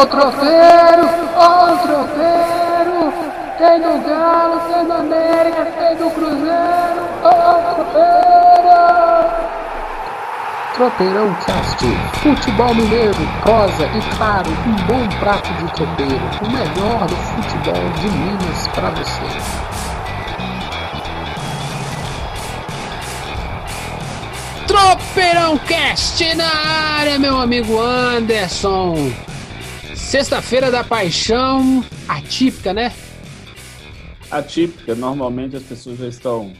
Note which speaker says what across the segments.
Speaker 1: O tropeiro, ó o tropeiro. Tem do Galo, tem do América, tem do Cruzeiro. O tropeiro. Tropeirão Cast, futebol mineiro, prosa e claro, um bom prato de tropeiro, o melhor do futebol de Minas para você. Tropeirão Cast na área, meu amigo Anderson. Sexta-feira da paixão, atípica, né?
Speaker 2: Atípica. Normalmente as pessoas já estão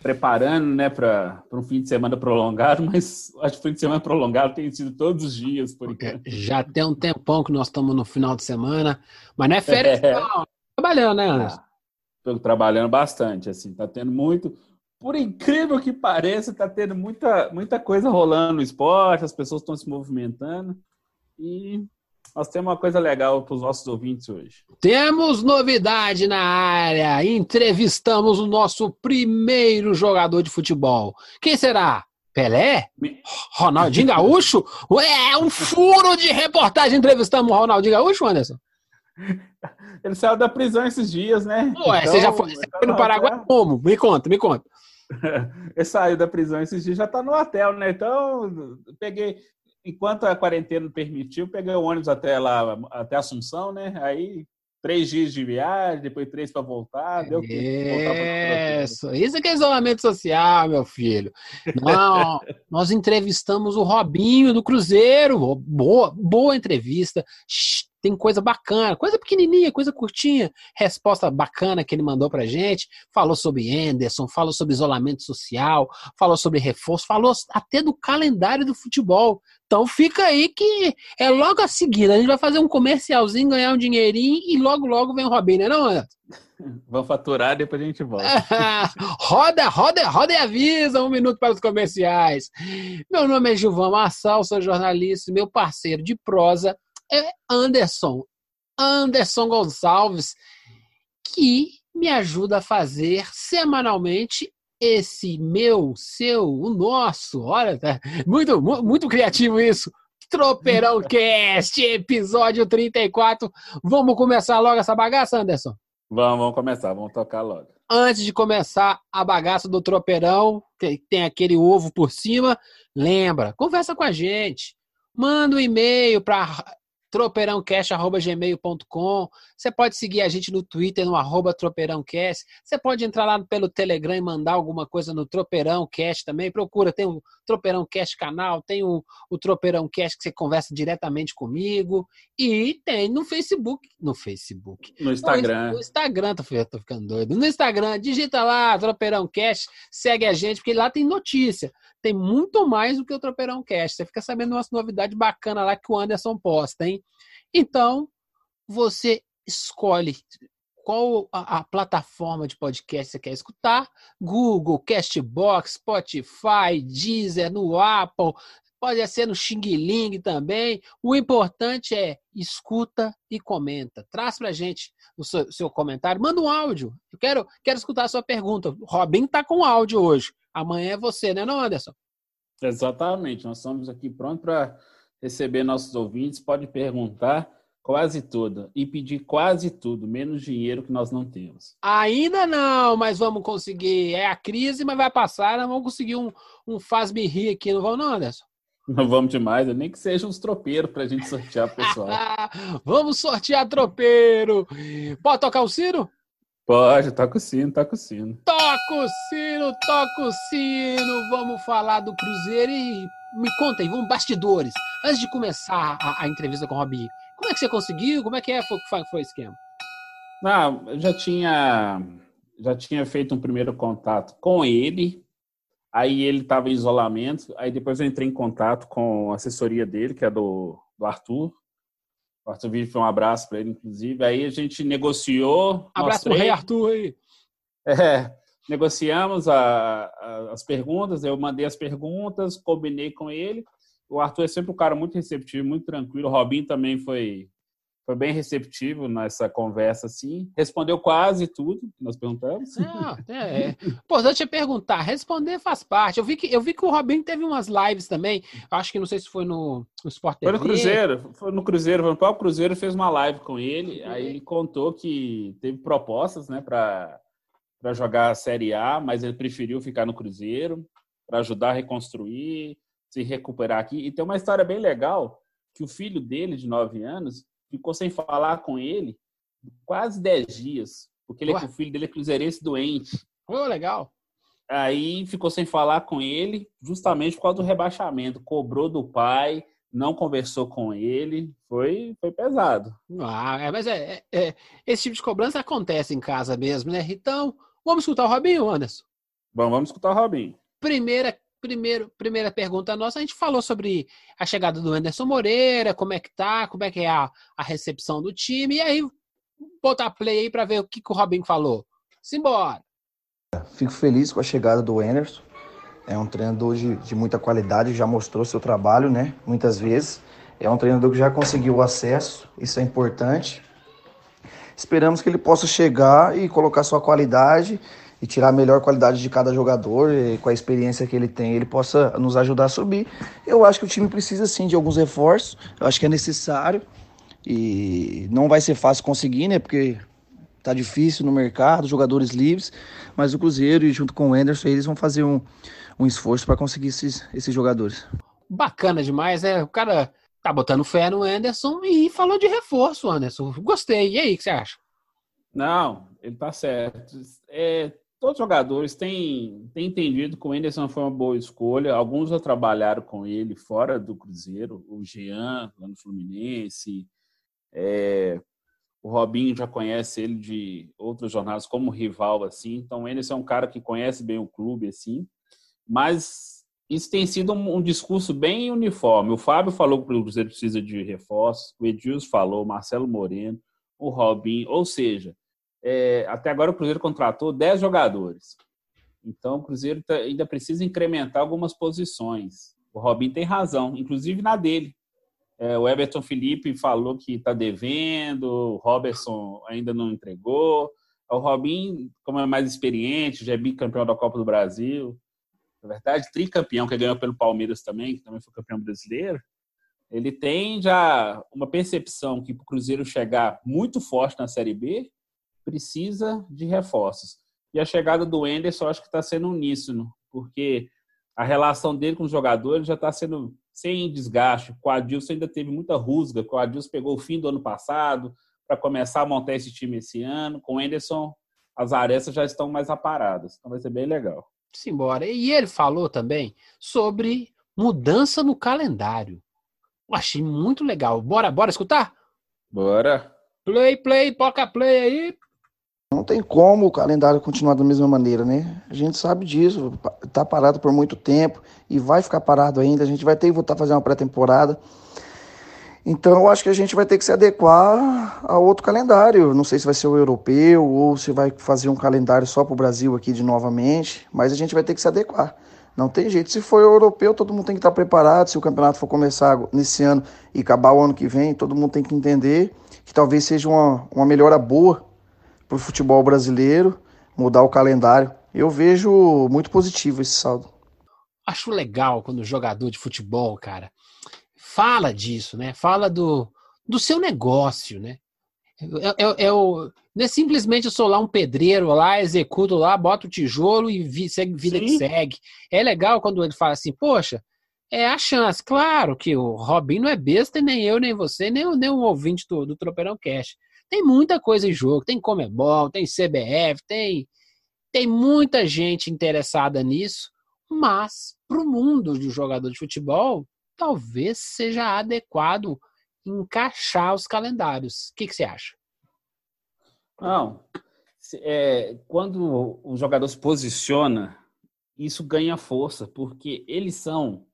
Speaker 2: preparando, né, para um fim de semana prolongado, mas acho que o fim de semana prolongado tem sido todos os dias, por enquanto.
Speaker 1: Já tem um tempão que nós estamos no final de semana, mas não é férias, é. não. Trabalhando, né, Anderson?
Speaker 2: Estou trabalhando bastante, assim, tá tendo muito. Por incrível que pareça, tá tendo muita, muita coisa rolando no esporte, as pessoas estão se movimentando e nós temos uma coisa legal para os nossos ouvintes hoje.
Speaker 1: Temos novidade na área. Entrevistamos o nosso primeiro jogador de futebol. Quem será? Pelé? Ronaldinho Gaúcho? Ué, um furo de reportagem. Entrevistamos o Ronaldinho Gaúcho, Anderson?
Speaker 2: Ele saiu da prisão esses dias, né?
Speaker 1: Ué, então, você já foi, você foi no Paraguai como? Me conta, me conta.
Speaker 2: Ele saiu da prisão esses dias, já está no hotel, né? Então, peguei, enquanto a quarentena permitiu, peguei o ônibus até lá, até Assunção, né? Aí três dias de viagem, depois três para voltar, deu que
Speaker 1: Isso, isso que é isolamento social, meu filho. Não, nós entrevistamos o Robinho do Cruzeiro, boa, boa entrevista tem coisa bacana, coisa pequenininha, coisa curtinha, resposta bacana que ele mandou pra gente, falou sobre Anderson, falou sobre isolamento social, falou sobre reforço, falou até do calendário do futebol. Então fica aí que é logo a seguir, a gente vai fazer um comercialzinho, ganhar um dinheirinho e logo logo vem o Robinho, né não, Anderson?
Speaker 2: Vamos faturar, depois a gente volta.
Speaker 1: roda, roda, roda e avisa, um minuto para os comerciais. Meu nome é Gilvão Massal, sou jornalista, meu parceiro de prosa é Anderson. Anderson Gonçalves, que me ajuda a fazer semanalmente esse meu, seu, o nosso. Olha, tá muito, muito criativo isso. Tropeirão Cast, episódio 34. Vamos começar logo essa bagaça, Anderson?
Speaker 2: Vamos, vamos começar, vamos tocar logo.
Speaker 1: Antes de começar a bagaça do tropeirão, que tem aquele ovo por cima, lembra, conversa com a gente. Manda um e-mail para tropeirãocast.gmail.com. Você pode seguir a gente no Twitter, no arroba tropeirãocast. Você pode entrar lá pelo Telegram e mandar alguma coisa no Tropeirão Cast também. Procura, tem o Tropeirão Cast canal, tem o, o Tropeirão Cast que você conversa diretamente comigo. E tem no Facebook. No Facebook.
Speaker 2: No Instagram.
Speaker 1: No, no Instagram, tô, tô ficando doido. No Instagram, digita lá, Tropeirão Cast, segue a gente, porque lá tem notícia tem muito mais do que o Tropeirão Cast. Você fica sabendo umas novidades bacanas lá que o Anderson posta, hein? Então, você escolhe qual a, a, plataforma de podcast você quer escutar. Google, Castbox, Spotify, Deezer, no Apple, pode ser no Xing Ling também. O importante é escuta e comenta. Traz pra gente o seu, seu comentário. Manda um áudio. Eu quero, quero escutar a sua pergunta. Robin tá com áudio hoje. Amanhã é você, né, não, Anderson?
Speaker 2: Exatamente. Nós estamos aqui prontos para receber nossos ouvintes. Pode perguntar quase tudo e pedir quase tudo, menos dinheiro que nós não temos.
Speaker 1: Ainda não, mas vamos conseguir. É a crise, mas vai passar. Nós vamos conseguir um, um faz-me rir aqui, não vamos, não, Anderson?
Speaker 2: Não vamos demais, nem que seja uns tropeiros para a gente sortear o pessoal.
Speaker 1: vamos sortear tropeiro. Pode tocar o Ciro?
Speaker 2: Pode, toca o sino, toca o sino.
Speaker 1: Toca o sino, toca o sino. Vamos falar do Cruzeiro e me conta aí, vamos bastidores. Antes de começar a, a entrevista com o Robinho, como é que você conseguiu? Como é que é, foi, foi, o esquema?
Speaker 2: Ah, eu já tinha, já tinha feito um primeiro contato com ele. Aí ele estava em isolamento. Aí depois eu entrei em contato com a assessoria dele, que é do, do Arthur. O Arthur Vive foi um abraço para ele, inclusive. Aí a gente negociou.
Speaker 1: Abraço para o Rei Arthur aí.
Speaker 2: É, negociamos a, a, as perguntas, eu mandei as perguntas, combinei com ele. O Arthur é sempre um cara muito receptivo, muito tranquilo. O Robin também foi, foi bem receptivo nessa conversa, assim. Respondeu quase tudo que nós perguntamos.
Speaker 1: Ah, é, é. Importante é perguntar. Responder faz parte. Eu vi que, eu vi que o Robinho teve umas lives também. Acho que não sei se foi no, no Sport TV.
Speaker 2: Foi no Cruzeiro. Foi no Cruzeiro. Foi no próprio Cruzeiro. Fez uma live com ele. Aí ele contou que teve propostas, né, para jogar a Série A, mas ele preferiu ficar no Cruzeiro para ajudar a reconstruir, se recuperar aqui. E tem uma história bem legal que o filho dele, de 9 anos, ficou sem falar com ele quase 10 dias, porque ele é, o filho dele é cruzeirense doente.
Speaker 1: Oh, legal.
Speaker 2: Aí ficou sem falar com ele, justamente por causa do rebaixamento. Cobrou do pai, não conversou com ele, foi, foi pesado.
Speaker 1: Ah, é, mas é, é, é, esse tipo de cobrança acontece em casa mesmo, né? Então, vamos escutar o Robinho, Anderson?
Speaker 2: Bom, vamos escutar o Robinho.
Speaker 1: Primeira primeiro, primeira pergunta nossa, a gente falou sobre a chegada do Anderson Moreira, como é que tá, como é que é a, a recepção do time, e aí botar play aí para ver o que, que o Robinho falou. Simbora!
Speaker 3: Fico feliz com a chegada do Anderson. É um treinador de, de muita qualidade, já mostrou seu trabalho, né? Muitas vezes. É um treinador que já conseguiu o acesso, isso é importante. Esperamos que ele possa chegar e colocar sua qualidade e tirar a melhor qualidade de cada jogador e com a experiência que ele tem, ele possa nos ajudar a subir. Eu acho que o time precisa sim de alguns reforços, eu acho que é necessário e não vai ser fácil conseguir, né? Porque tá difícil no mercado, jogadores livres, mas o Cruzeiro e junto com o Anderson eles vão fazer um, um esforço para conseguir esses, esses jogadores.
Speaker 1: Bacana demais, né? O cara tá botando fé no Anderson e falou de reforço, Anderson. Gostei. E aí, o que você acha?
Speaker 2: Não, ele tá certo. É, todos os jogadores têm, têm entendido que o Anderson foi uma boa escolha. Alguns já trabalharam com ele fora do Cruzeiro, o Jean, lá no Fluminense. É, o Robinho já conhece ele de outras jornadas como rival, assim. Então, o Anderson é um cara que conhece bem o clube, assim. Mas isso tem sido um, um discurso bem uniforme. O Fábio falou que o Cruzeiro precisa de reforços, o Edilson falou, o Marcelo Moreno, o Robinho. Ou seja, é, até agora o Cruzeiro contratou 10 jogadores. Então o Cruzeiro tá, ainda precisa incrementar algumas posições. O Robin tem razão, inclusive na dele. É, o Everton Felipe falou que está devendo, o Robertson ainda não entregou. O Robin, como é mais experiente, já é bicampeão da Copa do Brasil, na verdade, tricampeão, que ganhou pelo Palmeiras também, que também foi campeão brasileiro, ele tem já uma percepção que para o Cruzeiro chegar muito forte na Série B, precisa de reforços. E a chegada do Enderson acho que está sendo uníssono, porque a relação dele com os jogadores já está sendo sem desgaste. O Adilson ainda teve muita rusga, o Adilson pegou o fim do ano passado para começar a montar esse time esse ano. Com o Enderson, as arestas já estão mais aparadas, então vai ser bem legal.
Speaker 1: Simbora. E ele falou também sobre mudança no calendário. Eu achei muito legal. Bora, bora escutar?
Speaker 2: Bora.
Speaker 1: Play, play, toca play aí.
Speaker 3: Não tem como o calendário continuar da mesma maneira, né? A gente sabe disso, tá parado por muito tempo e vai ficar parado ainda. A gente vai ter que voltar a fazer uma pré-temporada. Então eu acho que a gente vai ter que se adequar a outro calendário. Não sei se vai ser o europeu ou se vai fazer um calendário só para o Brasil aqui de novamente, mas a gente vai ter que se adequar. Não tem jeito. Se for europeu, todo mundo tem que estar preparado. Se o campeonato for começar nesse ano e acabar o ano que vem, todo mundo tem que entender que talvez seja uma, uma melhora boa para o futebol brasileiro, mudar o calendário. Eu vejo muito positivo esse saldo.
Speaker 1: Acho legal quando o jogador de futebol, cara, fala disso, né? Fala do, do seu negócio, né? É, é, é o, não é simplesmente eu sou lá um pedreiro lá, executo lá, boto o tijolo e vi, segue, vida Sim. que segue. É legal quando ele fala assim, poxa, é a chance. Claro que o Robin não é besta, nem eu, nem você, nem, nem um ouvinte do, do Tropeirão Cash. Tem muita coisa em jogo, tem Comebol, tem CBF, tem, tem muita gente interessada nisso, mas para o mundo de jogador de futebol, talvez seja adequado encaixar os calendários. O que, que você acha?
Speaker 2: Não. É, quando o jogador se posiciona, isso ganha força, porque eles são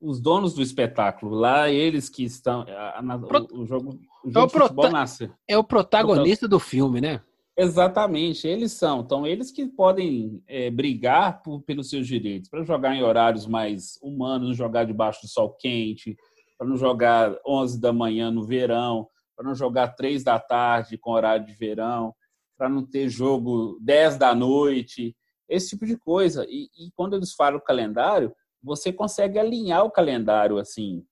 Speaker 2: os donos do espetáculo. Lá, eles que estão. A, a, o, o jogo é, o
Speaker 1: prota... nasce. é o protagonista do filme, né?
Speaker 2: Exatamente, eles são. Então, eles que podem é, brigar por, pelos seus direitos, para jogar em horários mais humanos, jogar debaixo do sol quente, para não jogar 11 da manhã no verão. para não jogar três da tarde com horário de verão, para não ter jogo 10 da noite, esse tipo de coisa. E, e, quando eles falam o calendário, você consegue alinhar o calendário assim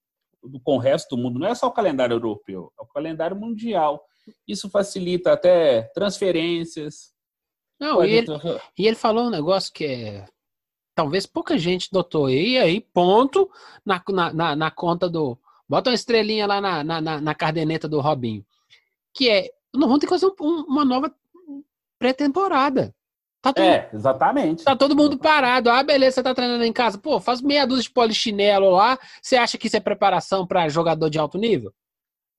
Speaker 2: com o resto do mundo. Não é só o calendário europeu, é o calendário mundial. Isso facilita até transferências.
Speaker 1: Não, e ele, e ele falou um negócio que é talvez pouca gente notou. E aí, ponto na, na, na conta do. Bota uma estrelinha lá na, na, na cardeneta do Robinho. Que é. Não vamos ter que fazer um, uma nova pré-temporada.
Speaker 2: Tá todo, é, exatamente.
Speaker 1: Tá todo mundo parado. Ah, beleza, você tá treinando em casa. Pô, faz meia dúzia de polichinelo lá. Você acha que isso é preparação para jogador de alto nível?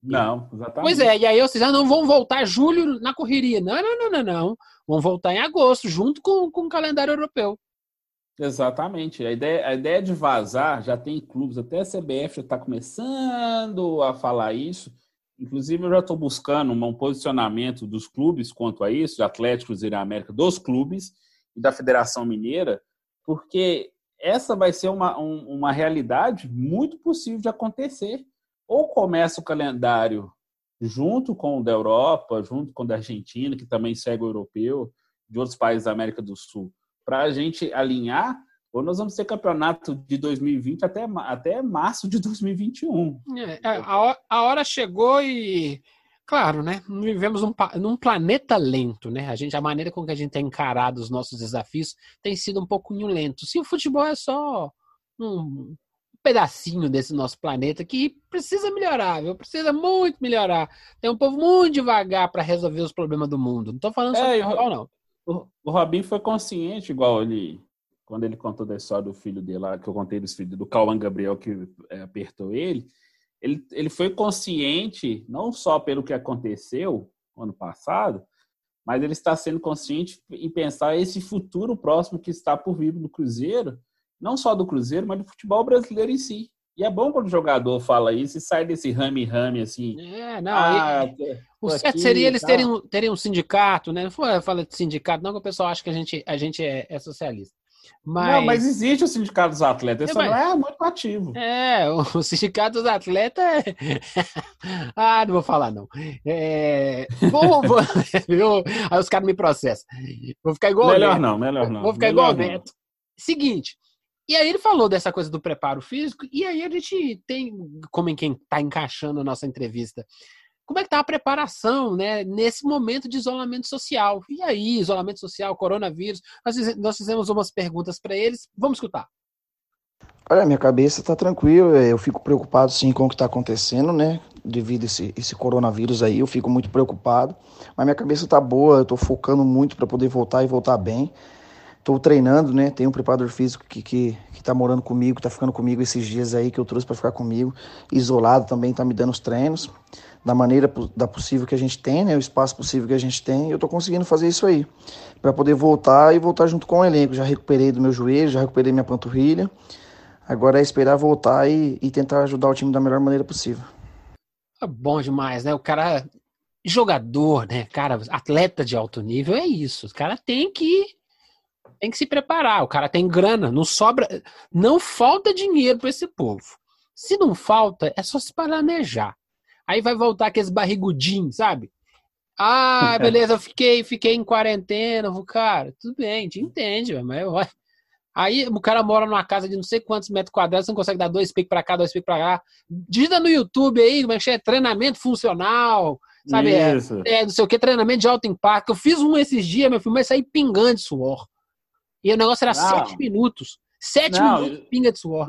Speaker 2: Não, exatamente.
Speaker 1: Pois é, e aí vocês ah, não vão voltar julho na correria. Não, não, não, não, não. Vão voltar em agosto, junto com, com o calendário europeu.
Speaker 2: Exatamente. A ideia, a ideia de vazar já tem clubes, até a CBF já está começando a falar isso. Inclusive, eu já estou buscando um posicionamento dos clubes quanto a isso, de Atlético Cruzeiro América, dos clubes e da Federação Mineira, porque essa vai ser uma, um, uma realidade muito possível de acontecer. Ou começa o calendário junto com o da Europa, junto com o da Argentina, que também segue o europeu, de outros países da América do Sul, para a gente alinhar, ou nós vamos ter campeonato de 2020 até, até março de 2021.
Speaker 1: É, é, a, a hora chegou e Claro, né? Vivemos um, num planeta lento, né? A gente, a maneira com que a gente tem encarado os nossos desafios tem sido um pouco lento. Se o futebol é só um pedacinho desse nosso planeta que precisa melhorar, viu? Precisa muito melhorar. Tem um povo muito devagar para resolver os problemas do mundo. Não tô falando só é, futebol, não.
Speaker 2: O, o Robin foi consciente, igual ele, quando ele contou da história do filho dele lá, que eu contei dos filhos do Cauã Gabriel que é, apertou ele, ele, ele foi consciente não só pelo que aconteceu ano passado, mas ele está sendo consciente em pensar esse futuro próximo que está por vir no Cruzeiro, não só do Cruzeiro, mas do futebol brasileiro em si. E é bom quando o jogador fala isso e sai desse rame-rame assim.
Speaker 1: É, não. Ah, o certo seria eles terem, terem um sindicato, né? Não fala de sindicato, não, que o pessoal acha que a gente, a gente é, é socialista.
Speaker 2: Mas... Não, mas existe o sindicato dos atletas, isso é, mas... não é muito ativo.
Speaker 1: É, o sindicato dos atletas. É... ah, não vou falar, não. É... Vou, vou... Aí os caras me processam. Vou ficar igual
Speaker 2: Melhor não, melhor não.
Speaker 1: Vou ficar
Speaker 2: melhor
Speaker 1: igual o Neto. Seguinte, e aí ele falou dessa coisa do preparo físico, e aí a gente tem, como em quem está encaixando a nossa entrevista, como é que está a preparação né, nesse momento de isolamento social? E aí, isolamento social, coronavírus, nós, fizemos umas perguntas para eles, vamos escutar.
Speaker 3: Olha, minha cabeça está tranquila, eu fico preocupado sim com o que está acontecendo, né? Devido a esse, esse coronavírus aí, eu fico muito preocupado. Mas minha cabeça está boa, eu estou focando muito para poder voltar e voltar bem. Estou treinando, né? Tem um preparador físico que, que, que tá morando comigo, tá ficando comigo esses dias aí, que eu trouxe para ficar comigo. Isolado também, tá me dando os treinos da maneira da possível que a gente tem, né? O espaço possível que a gente tem. E eu tô conseguindo fazer isso aí. para poder voltar e voltar junto com o elenco. Já recuperei do meu joelho, já recuperei minha panturrilha. Agora é esperar voltar e, e tentar ajudar o time da melhor maneira possível.
Speaker 1: É bom demais, né? O cara jogador, né? Cara, atleta de alto nível é isso. O cara tem que tem que se preparar. O cara tem grana, não sobra, não falta dinheiro para esse povo. Se não falta, é só se planejar. Aí vai voltar aqueles barrigudinhos, sabe? Ah, beleza, eu fiquei, fiquei em quarentena, cara, tudo bem, te entende, mas Aí o cara mora numa casa de não sei quantos metros quadrados, você não consegue dar dois picos para cá, dois picos para lá. Digita no YouTube aí, como é que é? Treinamento funcional, sabe? É, é, não sei o que, treinamento de alto impacto. Eu fiz um esses dias, meu filho, mas saí pingando de suor. E o negócio era não. sete minutos. Sete não, minutos, pinga de suor.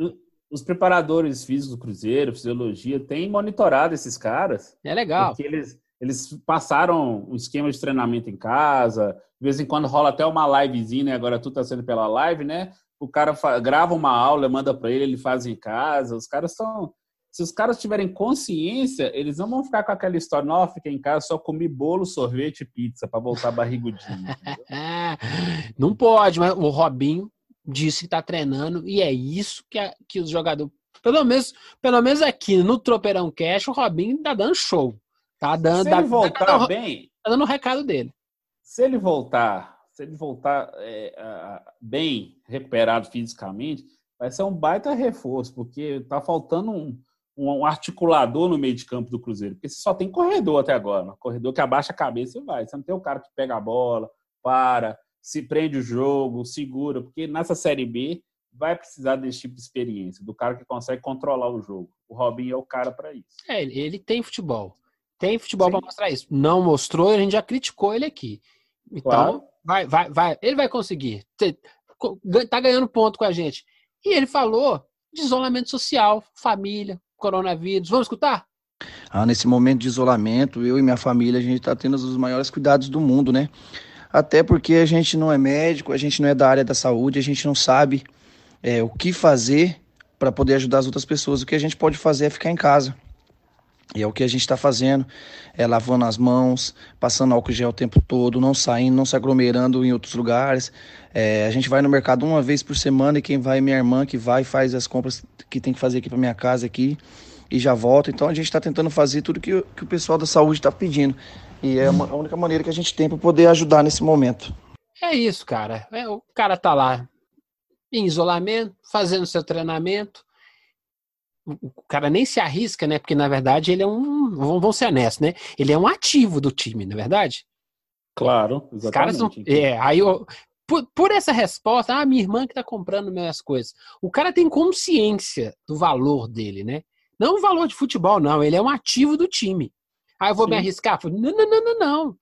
Speaker 2: Os preparadores físicos do Cruzeiro, fisiologia, têm monitorado esses caras.
Speaker 1: É legal.
Speaker 2: Porque eles, eles passaram um esquema de treinamento em casa. De vez em quando rola até uma livezinha, né? Agora tudo tá sendo pela live, né? O cara grava uma aula, manda para ele, ele faz em casa. Os caras estão se os caras tiverem consciência, eles não vão ficar com aquela história, não, fiquei em casa, só comi bolo, sorvete e pizza para voltar barrigudinho.
Speaker 1: não pode, mas o Robinho disse que tá treinando e é isso que, a, que os jogadores. Pelo menos, pelo menos aqui no Tropeirão Cash, o Robinho tá dando show. Tá dando. Se
Speaker 2: ele tá, voltar tá, bem.
Speaker 1: Tá dando o recado dele.
Speaker 2: Se ele voltar, se ele voltar é, bem recuperado fisicamente, vai ser um baita reforço, porque tá faltando um, um articulador no meio de campo do Cruzeiro, porque você só tem corredor até agora. Corredor que abaixa a cabeça e vai. Você não tem o cara que pega a bola, para, se prende o jogo, segura, porque nessa Série B vai precisar desse tipo de experiência, do cara que consegue controlar o jogo. O Robinho é o cara para isso.
Speaker 1: É, ele tem futebol. Tem futebol para mostrar isso. Não mostrou, a gente já criticou ele aqui. Então, claro. vai, vai, vai. Ele vai conseguir. Tá ganhando ponto com a gente. E ele falou de isolamento social, família, coronavírus. Vamos escutar?
Speaker 3: Ah, nesse momento de isolamento, eu e minha família, a gente está tendo os maiores cuidados do mundo, né? Até porque a gente não é médico, a gente não é da área da saúde, a gente não sabe é, o que fazer para poder ajudar as outras pessoas. O que a gente pode fazer é ficar em casa. E é o que a gente está fazendo, é lavando as mãos, passando álcool gel o tempo todo, não saindo, não se aglomerando em outros lugares. É, a gente vai no mercado uma vez por semana e quem vai é minha irmã, que vai e faz as compras que tem que fazer aqui para minha casa aqui e já volta. Então a gente está tentando fazer tudo que, que o pessoal da saúde está pedindo. E é uma, a única maneira que a gente tem para poder ajudar nesse momento.
Speaker 1: É isso, cara. É, o cara tá lá em isolamento, fazendo seu treinamento, o cara nem se arrisca, né? Porque na verdade ele é um. Vamos ser honestos, né? Ele é um ativo do time, na é verdade?
Speaker 2: Claro, exatamente. Os caras
Speaker 1: não, é, aí eu, por, por, essa resposta, ah, minha irmã que tá comprando minhas coisas. O cara tem consciência do valor dele, né? Não o valor de futebol, não. Ele é um ativo do time. Aí eu vou Sim. me arriscar? Não, não, não, não, não.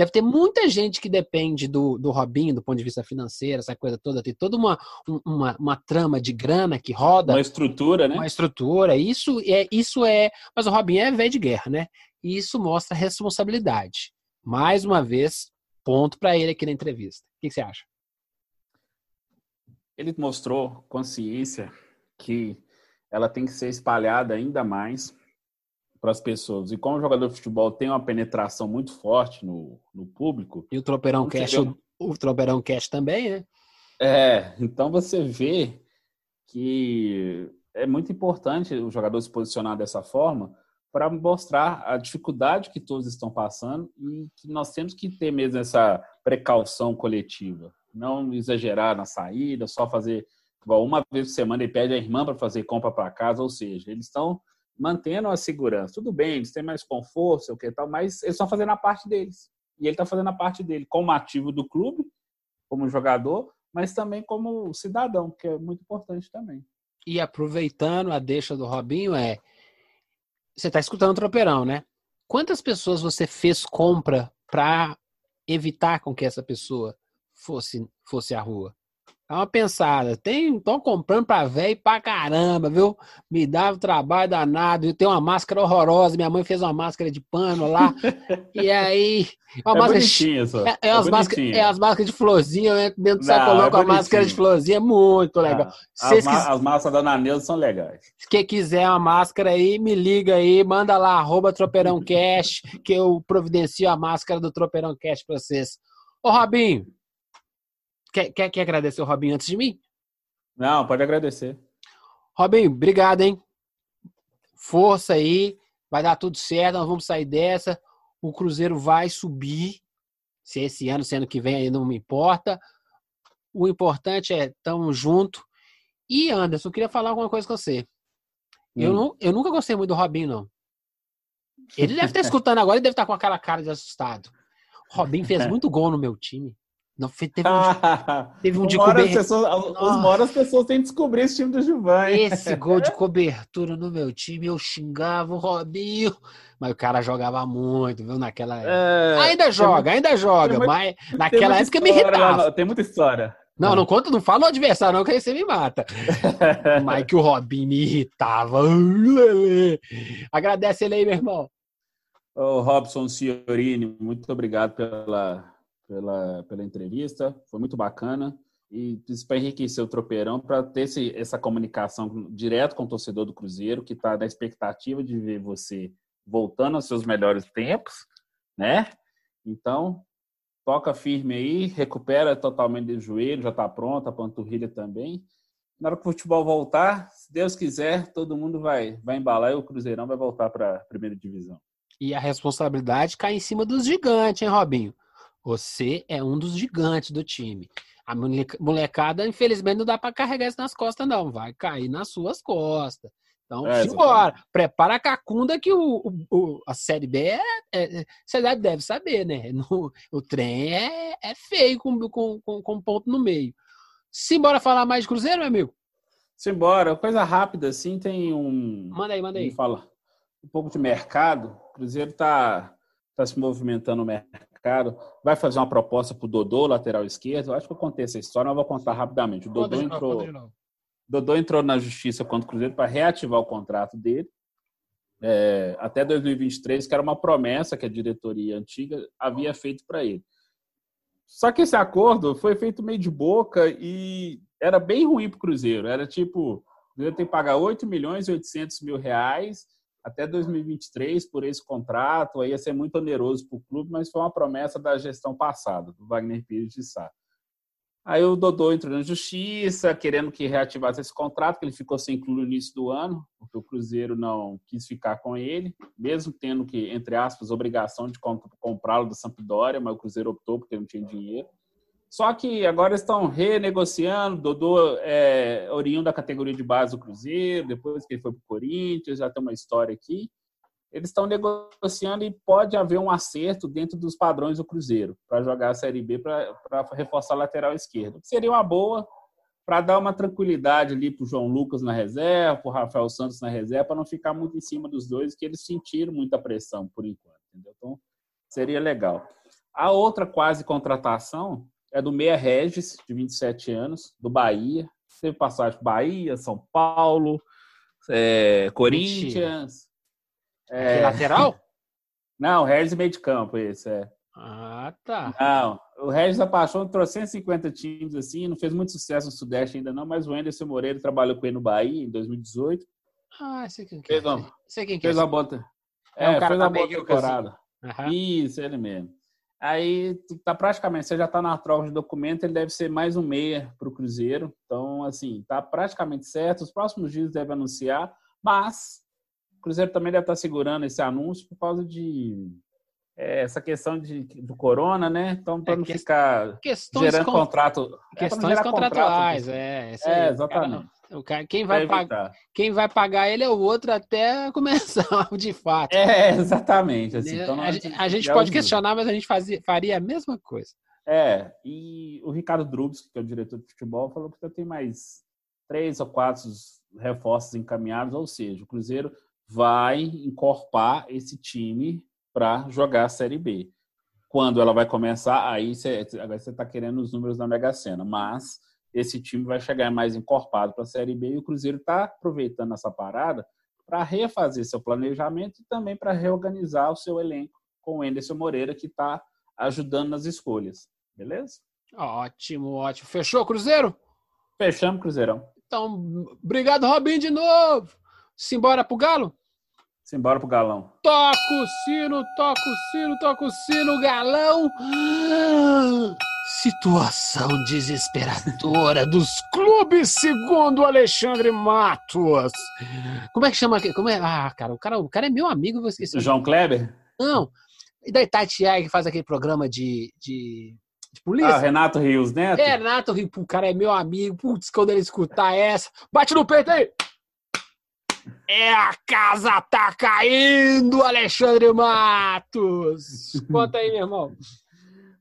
Speaker 1: Deve ter muita gente que depende do, do Robinho, do ponto de vista financeiro, essa coisa toda. Tem toda uma, uma, uma trama de grana que roda.
Speaker 2: Uma estrutura, né?
Speaker 1: Uma estrutura. Isso é, isso é. Mas o Robinho é velho de guerra, né? E isso mostra responsabilidade. Mais uma vez, ponto para ele aqui na entrevista. O que você acha?
Speaker 2: Ele mostrou consciência que ela tem que ser espalhada ainda mais para as pessoas. E como o jogador de futebol tem uma penetração muito forte no, no público.
Speaker 1: E o Tropeirão Cash, o, o Tropeirão Cash também, né?
Speaker 2: É, então você vê que é muito importante o jogador se posicionar dessa forma para mostrar a dificuldade que todos estão passando e que nós temos que ter mesmo essa precaução coletiva. Não exagerar na saída, só fazer uma vez por semana ele pede a irmã para fazer compra para casa, ou seja, eles estão mantendo a segurança. Tudo bem, eles têm mais conforto, o que tal, mas eles estão fazendo a parte deles. E ele está fazendo a parte dele como ativo do clube, como jogador, mas também como cidadão, que é muito importante também.
Speaker 1: E aproveitando a deixa do Robinho, é. Você está escutando o tropeirão, né? Quantas pessoas você fez compra para evitar com que essa pessoa fosse, fosse à rua? Dá uma pensada. Tem, estão comprando pra velho pra caramba, viu? Me dava trabalho danado. Tem uma máscara horrorosa. Minha mãe fez uma máscara de pano lá. e aí.
Speaker 2: Uma é máscara bonitinha, só.
Speaker 1: É, é, é, as máscaras, é as máscaras de florzinha, né? Dentro do sacolão é com a máscara de florzinha. É muito legal.
Speaker 2: Ah, as, quis... as máscaras da Naneuza são legais.
Speaker 1: Se quem quiser uma máscara aí, me liga aí. Manda lá, arroba Tropeirão Cash, que eu providencio a máscara do Tropeirão Cash pra vocês. Ô, Robinho. Quer, quer, quer agradecer o Robinho antes de mim?
Speaker 2: Não, pode agradecer.
Speaker 1: Robinho, obrigado, hein? Força aí, vai dar tudo certo, nós vamos sair dessa. O Cruzeiro vai subir. Se esse ano, se ano que vem aí não me importa. O importante é tamo junto. E Anderson, eu queria falar alguma coisa com você. Hum. Eu, não, eu nunca gostei muito do Robinho, não. Ele deve estar escutando agora e deve estar com aquela cara de assustado. O Robinho fez muito gol no meu time. Não, teve um, teve um de
Speaker 2: cobertura. Uma hora as pessoas têm que descobrir esse time do Gilvan.
Speaker 1: Esse gol de cobertura no meu time, eu xingava o Robinho. Mas o cara jogava muito, viu? Naquela é, ainda joga, ainda joga, muito, mas naquela época me irritava.
Speaker 2: Tem muita história.
Speaker 1: Não, não conta, não fala o adversário, não, que aí você me mata. mas que o Robinho me irritava. Agradece ele aí, meu irmão.
Speaker 2: Ô, Robson Ciorini, muito obrigado pela pela, pela entrevista, foi muito bacana e para enriquecer o tropeirão, para ter esse, essa comunicação direto com o torcedor do Cruzeiro, que está na expectativa de ver você voltando aos seus melhores tempos, né? Então, toca firme aí, recupera totalmente do joelho, já está pronto, a panturrilha também. Na hora que o futebol voltar, se Deus quiser, todo mundo vai, vai embalar e o Cruzeirão vai voltar para a primeira divisão.
Speaker 1: E a responsabilidade cai em cima dos gigantes, hein, Robinho? Você é um dos gigantes do time. A molecada, infelizmente, não dá para carregar isso nas costas, não. Vai cair nas suas costas. Então, é, simbora. Prepara a cacunda que o, o, a Série B é, é, Você deve saber, né? No, o trem é, é feio com, com, com, com ponto no meio. Simbora falar mais de Cruzeiro, meu amigo?
Speaker 2: Simbora. Coisa rápida, assim, tem um...
Speaker 1: Manda aí, manda aí.
Speaker 2: Fala. Um pouco de mercado. O Cruzeiro tá, tá se movimentando no mercado. Vai fazer uma proposta pro Dodô, lateral esquerdo. Eu acho que eu contei essa história, mas eu vou contar rapidamente. O Dodô entrou... Dodô entrou na justiça contra o Cruzeiro para reativar o contrato dele é, até 2023, que era uma promessa que a diretoria antiga havia feito para ele. Só que esse acordo foi feito meio de boca e era bem ruim para o Cruzeiro. Era tipo, o Cruzeiro tem que pagar 8 milhões e 800 mil reais até 2023 por esse contrato. Aí ia ser muito oneroso para o clube, mas foi uma promessa da gestão passada, do Wagner Pires de Sá. Aí o Dodô entrou na justiça, querendo que reativasse esse contrato, que ele ficou sem clube no início do ano, porque o Cruzeiro não quis ficar com ele, mesmo tendo que, entre aspas, obrigação de comprá-lo da Sampdoria, mas o Cruzeiro optou porque não tinha dinheiro. Só que agora estão renegociando, Dodô é oriundo da categoria de base do Cruzeiro, depois que ele foi para o Corinthians, já tem uma história aqui eles estão negociando e pode haver um acerto dentro dos padrões do Cruzeiro para jogar a Série B para reforçar a lateral esquerda. Seria uma boa para dar uma tranquilidade ali para o João Lucas na reserva, para o Rafael Santos na reserva, para não ficar muito em cima dos dois, que eles sentiram muita pressão por enquanto. Entendeu? Então, seria legal. A outra quase contratação é do Meia Regis, de 27 anos, do Bahia. Teve passagem Bahia, São Paulo, é, Corinthians.
Speaker 1: É... lateral?
Speaker 2: Não, Regis meio de campo, esse é.
Speaker 1: Ah, tá.
Speaker 2: Não, o Regis apaixonou, trouxe 150 times assim, não fez muito sucesso no Sudeste ainda não, mas o Anderson Moreira trabalhou com ele no Bahia em 2018.
Speaker 1: Ah, sei quem
Speaker 2: que é.
Speaker 1: Sei quem
Speaker 2: que fez é. Uma bota. É, é um fez uma boa temporada. Uhum. Isso, ele mesmo. Aí tá praticamente, você já tá na troca de documento, ele deve ser mais um meia para o Cruzeiro. Então, assim, tá praticamente certo. Os próximos dias deve anunciar, mas o Cruzeiro também deve estar segurando esse anúncio por causa de é, essa questão de, do corona, né? Então, para é, não que, ficar gerando con... contrato.
Speaker 1: É, questões é, contratuais, contrato, é.
Speaker 2: É, exatamente.
Speaker 1: Cara, o cara, quem, vai pagar, quem vai pagar ele é o outro até começar, de fato.
Speaker 2: É, exatamente. Assim,
Speaker 1: né? então, a, gente, a gente pode questionar, mas a gente fazia, faria a mesma coisa.
Speaker 2: É, e o Ricardo Drubs, que é o diretor de futebol, falou que já tem mais três ou quatro reforços encaminhados, ou seja, o Cruzeiro vai encorpar esse time para jogar a Série B. Quando ela vai começar, aí você está querendo os números da Mega Sena, mas esse time vai chegar mais encorpado para a Série B e o Cruzeiro está aproveitando essa parada para refazer seu planejamento e também para reorganizar o seu elenco com o Enderson Moreira, que está ajudando nas escolhas. Beleza?
Speaker 1: Ótimo, ótimo. Fechou, Cruzeiro?
Speaker 2: Fechamos, Cruzeirão.
Speaker 1: Então, obrigado, Robin, de novo. Simbora pro Galo?
Speaker 2: Simbora pro galão.
Speaker 1: Toca o sino, toca o sino, toca o sino, galão. Situação desesperadora dos clubes, segundo Alexandre Matos. Como é que chama? Como é? Ah, cara, o cara, o cara é meu amigo, eu vou esquecer.
Speaker 2: João Kleber?
Speaker 1: Não. E da Itatiaia que faz aquele programa de, de, de polícia?
Speaker 2: Ah, Renato Rios Neto?
Speaker 1: É, Renato Rios, o cara é meu amigo. Putz, quando ele escutar essa, bate no peito aí. É a casa tá caindo, Alexandre Matos. Conta aí, meu irmão.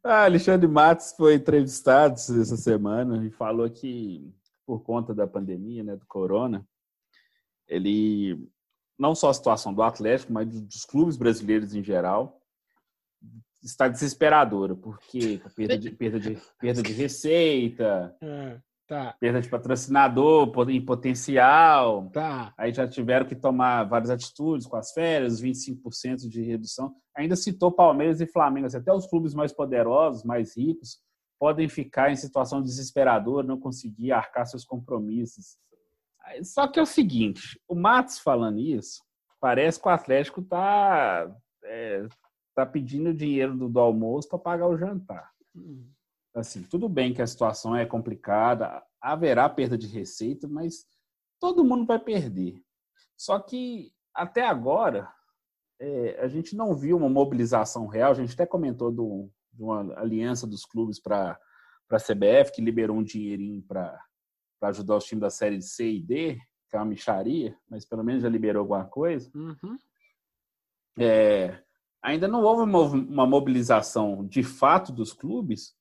Speaker 2: Ah, Alexandre Matos foi entrevistado essa semana e falou que por conta da pandemia, né, do corona, ele não só a situação do Atlético, mas dos clubes brasileiros em geral está desesperadora, porque perda de, perda de, perda de receita,
Speaker 1: é. Tá.
Speaker 2: Perda de patrocinador em potencial.
Speaker 1: Tá.
Speaker 2: Aí já tiveram que tomar várias atitudes com as férias, 25% de redução. Ainda citou Palmeiras e Flamengo. Assim, até os clubes mais poderosos, mais ricos, podem ficar em situação desesperadora, não conseguir arcar seus compromissos. Só que é o seguinte, o Matos falando isso, parece que o Atlético está é, tá pedindo dinheiro do, do almoço para pagar o jantar. Assim, tudo bem que a situação é complicada, haverá perda de receita, mas todo mundo vai perder. Só que até agora é, a gente não viu uma mobilização real. A gente até comentou do, de uma aliança dos clubes para a CBF que liberou um dinheirinho para ajudar os times da série C e D. que é uma micharia, mas pelo menos já liberou alguma coisa.
Speaker 1: Uhum.
Speaker 2: É, ainda não houve uma mobilização de fato dos clubes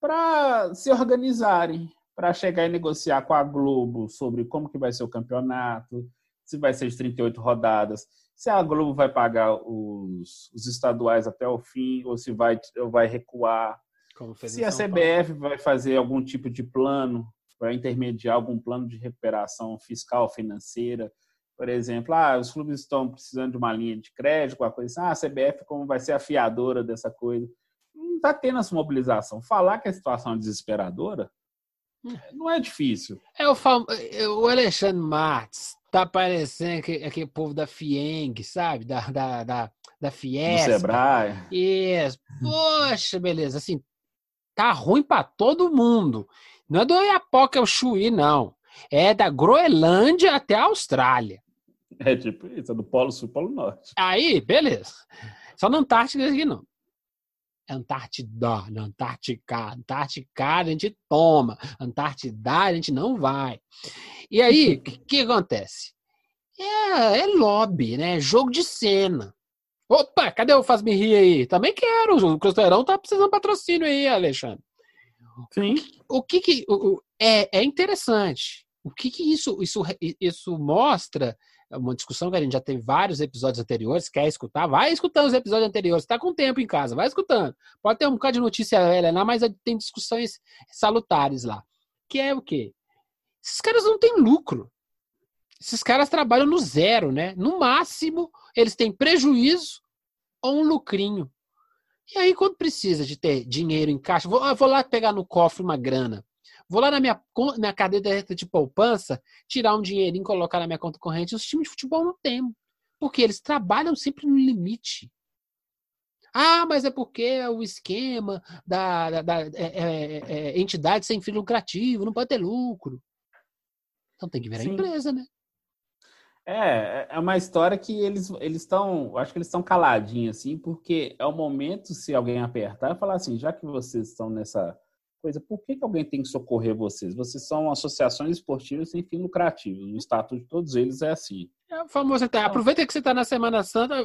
Speaker 2: para se organizarem, para chegar e negociar com a Globo sobre como que vai ser o campeonato, se vai ser de 38 rodadas, se a Globo vai pagar os, os estaduais até o fim ou se vai, ou vai recuar. se a CBF vai fazer algum tipo de plano para intermediar algum plano de recuperação fiscal, financeira, por exemplo, ah, os clubes estão precisando de uma linha de crédito, alguma coisa assim, ah, a CBF como vai ser a fiadora dessa coisa. Está tendo essa mobilização. Falar que a situação é desesperadora hum. não é difícil.
Speaker 1: É o, fam... o Alexandre Martins tá parecendo aquele, aquele povo da FIENG, sabe? Da, da, da, da Fiesp.
Speaker 2: Do Sebrae.
Speaker 1: Isso. Poxa, beleza. Assim, tá ruim para todo mundo. Não é do Iapoca ao Chuí, não. É da Groenlândia até a Austrália.
Speaker 2: É tipo isso, é do Polo Sul Polo Norte.
Speaker 1: Aí, beleza. Só na Antártida aqui não. Antártida, na Antártica, Antártica a gente toma, Antártida a gente não vai. E aí, o que, que, acontece? É, é lobby, né? Jogo de cena. Opa, cadê o Faz Me Rir aí? Também quero. O Cruzeirão tá precisando de patrocínio aí, Alexandre.
Speaker 2: Sim.
Speaker 1: O que que. O, é, é interessante. O que que isso, isso, isso mostra uma discussão que a gente já teve vários episódios anteriores. Quer escutar? Vai escutando os episódios anteriores. Está com tempo em casa, vai escutando. Pode ter um bocado de notícia velha lá, mas tem discussões salutares lá. Que é o quê? Esses caras não têm lucro. Esses caras trabalham no zero, né? No máximo, eles têm prejuízo ou um lucrinho. E aí, quando precisa de ter dinheiro em caixa, vou, vou lá pegar no cofre uma grana. Vou lá na minha, minha caderneta de poupança, tirar um dinheirinho, colocar na minha conta corrente. Os times de futebol não têm. Porque eles trabalham sempre no limite. Ah, mas é porque é o esquema da, da, da é, é, é, entidade sem fim lucrativo, não pode ter lucro. Então tem que virar Sim. empresa, né?
Speaker 2: É, é uma história que eles eles estão, acho que eles estão caladinhos assim, porque é o momento se alguém apertar e falar assim, já que vocês estão nessa coisa, por que, que alguém tem que socorrer vocês? Vocês são associações esportivas sem fim lucrativo. O estatuto de todos eles é assim.
Speaker 1: É o famoso até. Aproveita que você está na Semana Santa,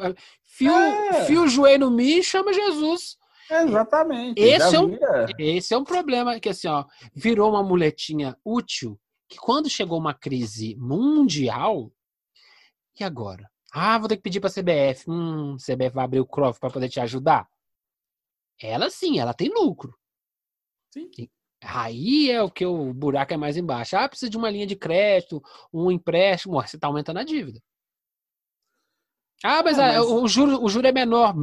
Speaker 1: fio, é. fio o joelho no mi e chama Jesus.
Speaker 2: exatamente.
Speaker 1: Esse é, um, esse é um problema que assim, ó, virou uma muletinha útil que quando chegou uma crise mundial, e agora? Ah, vou ter que pedir para a CBF. Hum, CBF vai abrir o CROF para poder te ajudar. Ela sim, ela tem lucro.
Speaker 2: Sim.
Speaker 1: Aí é o que o buraco é mais embaixo. Ah, precisa de uma linha de crédito, um empréstimo, você está aumentando a dívida. Ah, mas, é, mas... O, juro, o juro é menor.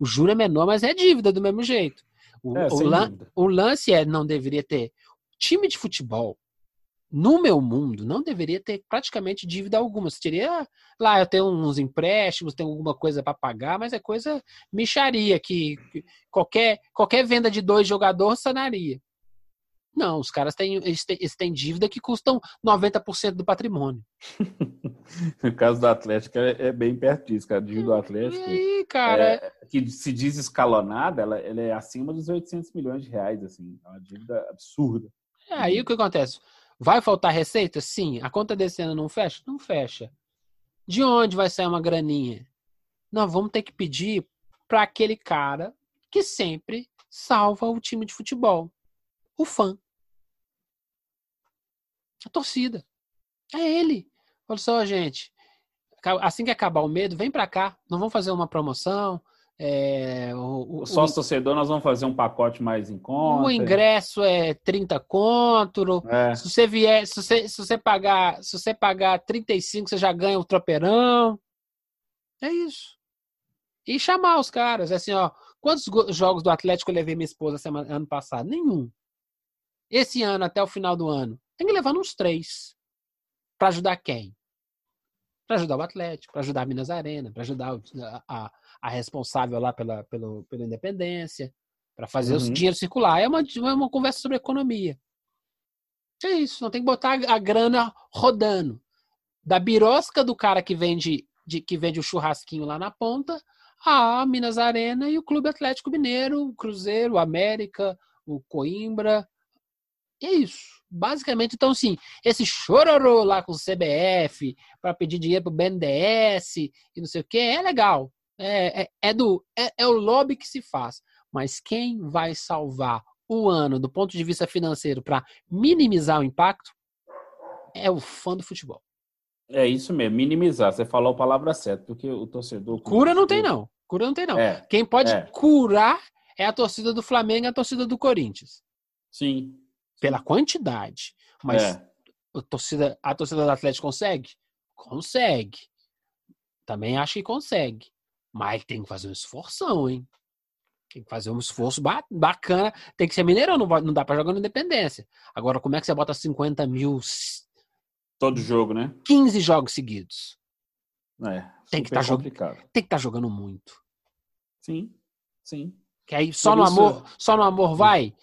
Speaker 1: O juro é menor, mas é dívida do mesmo jeito. O, é, o, lan, o lance é, não deveria ter. Time de futebol, no meu mundo, não deveria ter praticamente dívida alguma. Você teria lá, eu tenho uns empréstimos, tenho alguma coisa para pagar, mas é coisa micharia que, que qualquer, qualquer venda de dois jogadores sanaria. Não, os caras têm eles, têm, eles têm dívida que custam 90% do patrimônio.
Speaker 2: no caso do Atlético é, é, bem perto disso, cara. A dívida do Atlético.
Speaker 1: Aí, cara?
Speaker 2: É, que se diz escalonada, ela, ela, é acima dos 800 milhões de reais, assim. É uma dívida absurda.
Speaker 1: É, aí o que acontece? Vai faltar receita? Sim. A conta desse ano não fecha? Não fecha. De onde vai sair uma graninha? Nós vamos ter que pedir para aquele cara que sempre salva o time de futebol. O fã. A torcida. É ele. Olha só, gente. Assim que acabar o medo, vem para cá. Não vamos fazer uma promoção. É,
Speaker 2: o, o sócio torcedor, nós vamos fazer um pacote mais em conta.
Speaker 1: O ingresso é 30 conto. É. Se você vier, se você, se você pagar, se você pagar 35, você já ganha o tropeirão. É isso. E chamar os caras, assim, ó, quantos jogos do Atlético eu levei minha esposa semana, ano passado? Nenhum. Esse ano, até o final do ano, tem que levar uns três. Para ajudar quem? Para ajudar o Atlético, para ajudar a Minas Arena, para ajudar a, a a responsável lá pela, pelo, pela independência, para fazer uhum. o dinheiro circular. É uma, é uma conversa sobre economia. É isso, não tem que botar a grana rodando. Da birosca do cara que vende, de, que vende o churrasquinho lá na ponta, a Minas Arena e o Clube Atlético Mineiro, o Cruzeiro, o América, o Coimbra, É isso. Basicamente, então, assim, esse chororô lá com o CBF para pedir dinheiro pro BNDES e não sei o que, é legal. É, é, é do, é, é o lobby que se faz. Mas quem vai salvar o ano do ponto de vista financeiro para minimizar o impacto é o fã do futebol.
Speaker 2: É isso mesmo, minimizar. Você falou a palavra certa, porque o torcedor.
Speaker 1: Cura não tem, não. Cura não tem, não. É, Quem pode é. curar é a torcida do Flamengo e a torcida do Corinthians.
Speaker 2: Sim.
Speaker 1: Pela quantidade. Mas é. a, torcida, a torcida do Atlético consegue? Consegue. Também acho que consegue. Mas tem que fazer um esforção, hein? Tem que fazer um esforço bacana. Tem que ser mineirão, não, não dá pra jogar na independência. Agora, como é que você bota 50 mil
Speaker 2: Todo jogo, né?
Speaker 1: 15 jogos seguidos.
Speaker 2: É.
Speaker 1: Tem que tá estar tá jogando muito.
Speaker 2: Sim, sim.
Speaker 1: Que aí só Por no isso... amor, só no amor vai.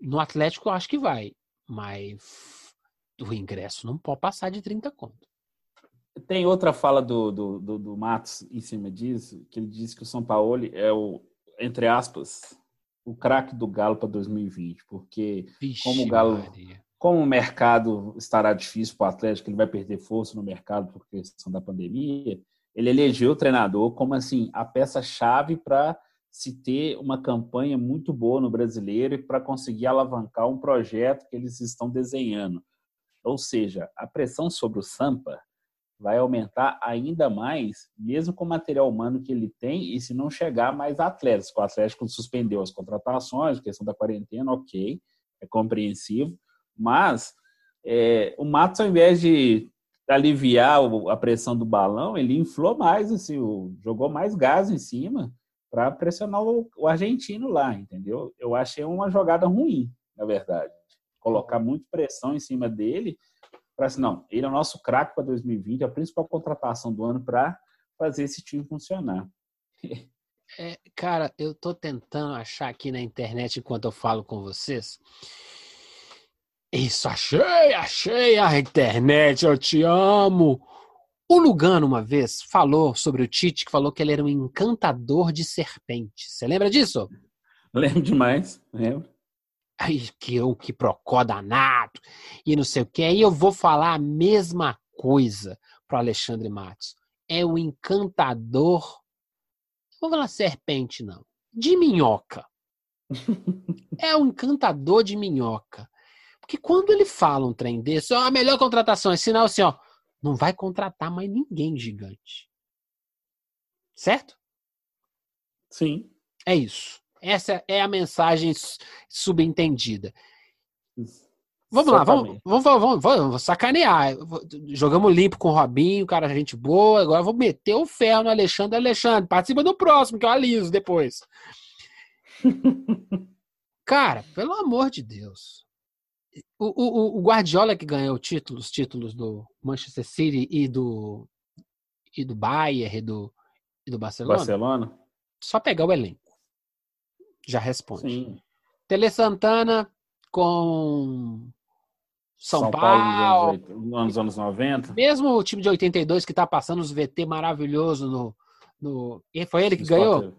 Speaker 1: No Atlético eu acho que vai, mas o ingresso não pode passar de 30 conto.
Speaker 2: Tem outra fala do, do, do, do Matos em cima disso, que ele diz que o São Paulo é o, entre aspas, o craque do Galo para 2020, porque Vixe como o Galo Maria como o mercado estará difícil para o Atlético, ele vai perder força no mercado por questão da pandemia, ele elegeu o treinador como assim a peça-chave para se ter uma campanha muito boa no brasileiro e para conseguir alavancar um projeto que eles estão desenhando. Ou seja, a pressão sobre o Sampa vai aumentar ainda mais, mesmo com o material humano que ele tem, e se não chegar mais atletas. O Atlético suspendeu as contratações, questão da quarentena, ok, é compreensivo, mas é, o Matos, ao invés de aliviar a pressão do balão, ele inflou mais, assim, jogou mais gás em cima para pressionar o, o, argentino lá, entendeu? Eu achei uma jogada ruim, na verdade. Colocar muito pressão em cima dele para assim, não, ele é o nosso craque para 2020, a principal contratação do ano para fazer esse time funcionar.
Speaker 1: É, cara, eu tô tentando achar aqui na internet enquanto eu falo com vocês isso, achei, achei a internet, eu te amo. O Lugano, uma vez, falou sobre o Tite, que falou que ele era um encantador de serpentes. Você lembra disso?
Speaker 2: Lembro demais, lembro.
Speaker 1: Aí, que o que procó danado, e não sei o que. Aí eu vou falar a mesma coisa pro Alexandre Matos. É o encantador, não vou falar serpente, não, de minhoca. é o encantador de minhoca. Porque quando ele fala um trem desse, ó, a melhor contratação é sinal assim, ó, não vai contratar mais ninguém gigante. Certo?
Speaker 2: Sim.
Speaker 1: É isso. Essa é a mensagem subentendida. Vamos lá, vamos, vamos, vamos, vamos, sacanear. Jogamos limpo com o Robinho, cara, gente boa. Agora vou meter o ferro no Alexandre. Alexandre, participa do próximo, que eu aliso depois. cara, pelo amor de Deus. O, o, o, Guardiola que ganhou títulos, títulos do Manchester City e do e do Bayern e do, e do Barcelona.
Speaker 2: Barcelona.
Speaker 1: Só pegar o elenco. Já responde. Sim. Tele Santana com São, São Paulo,
Speaker 2: Paulo nos anos 90.
Speaker 1: Mesmo o time de 82 que está passando os VT maravilhoso no, no. Foi ele que ganhou?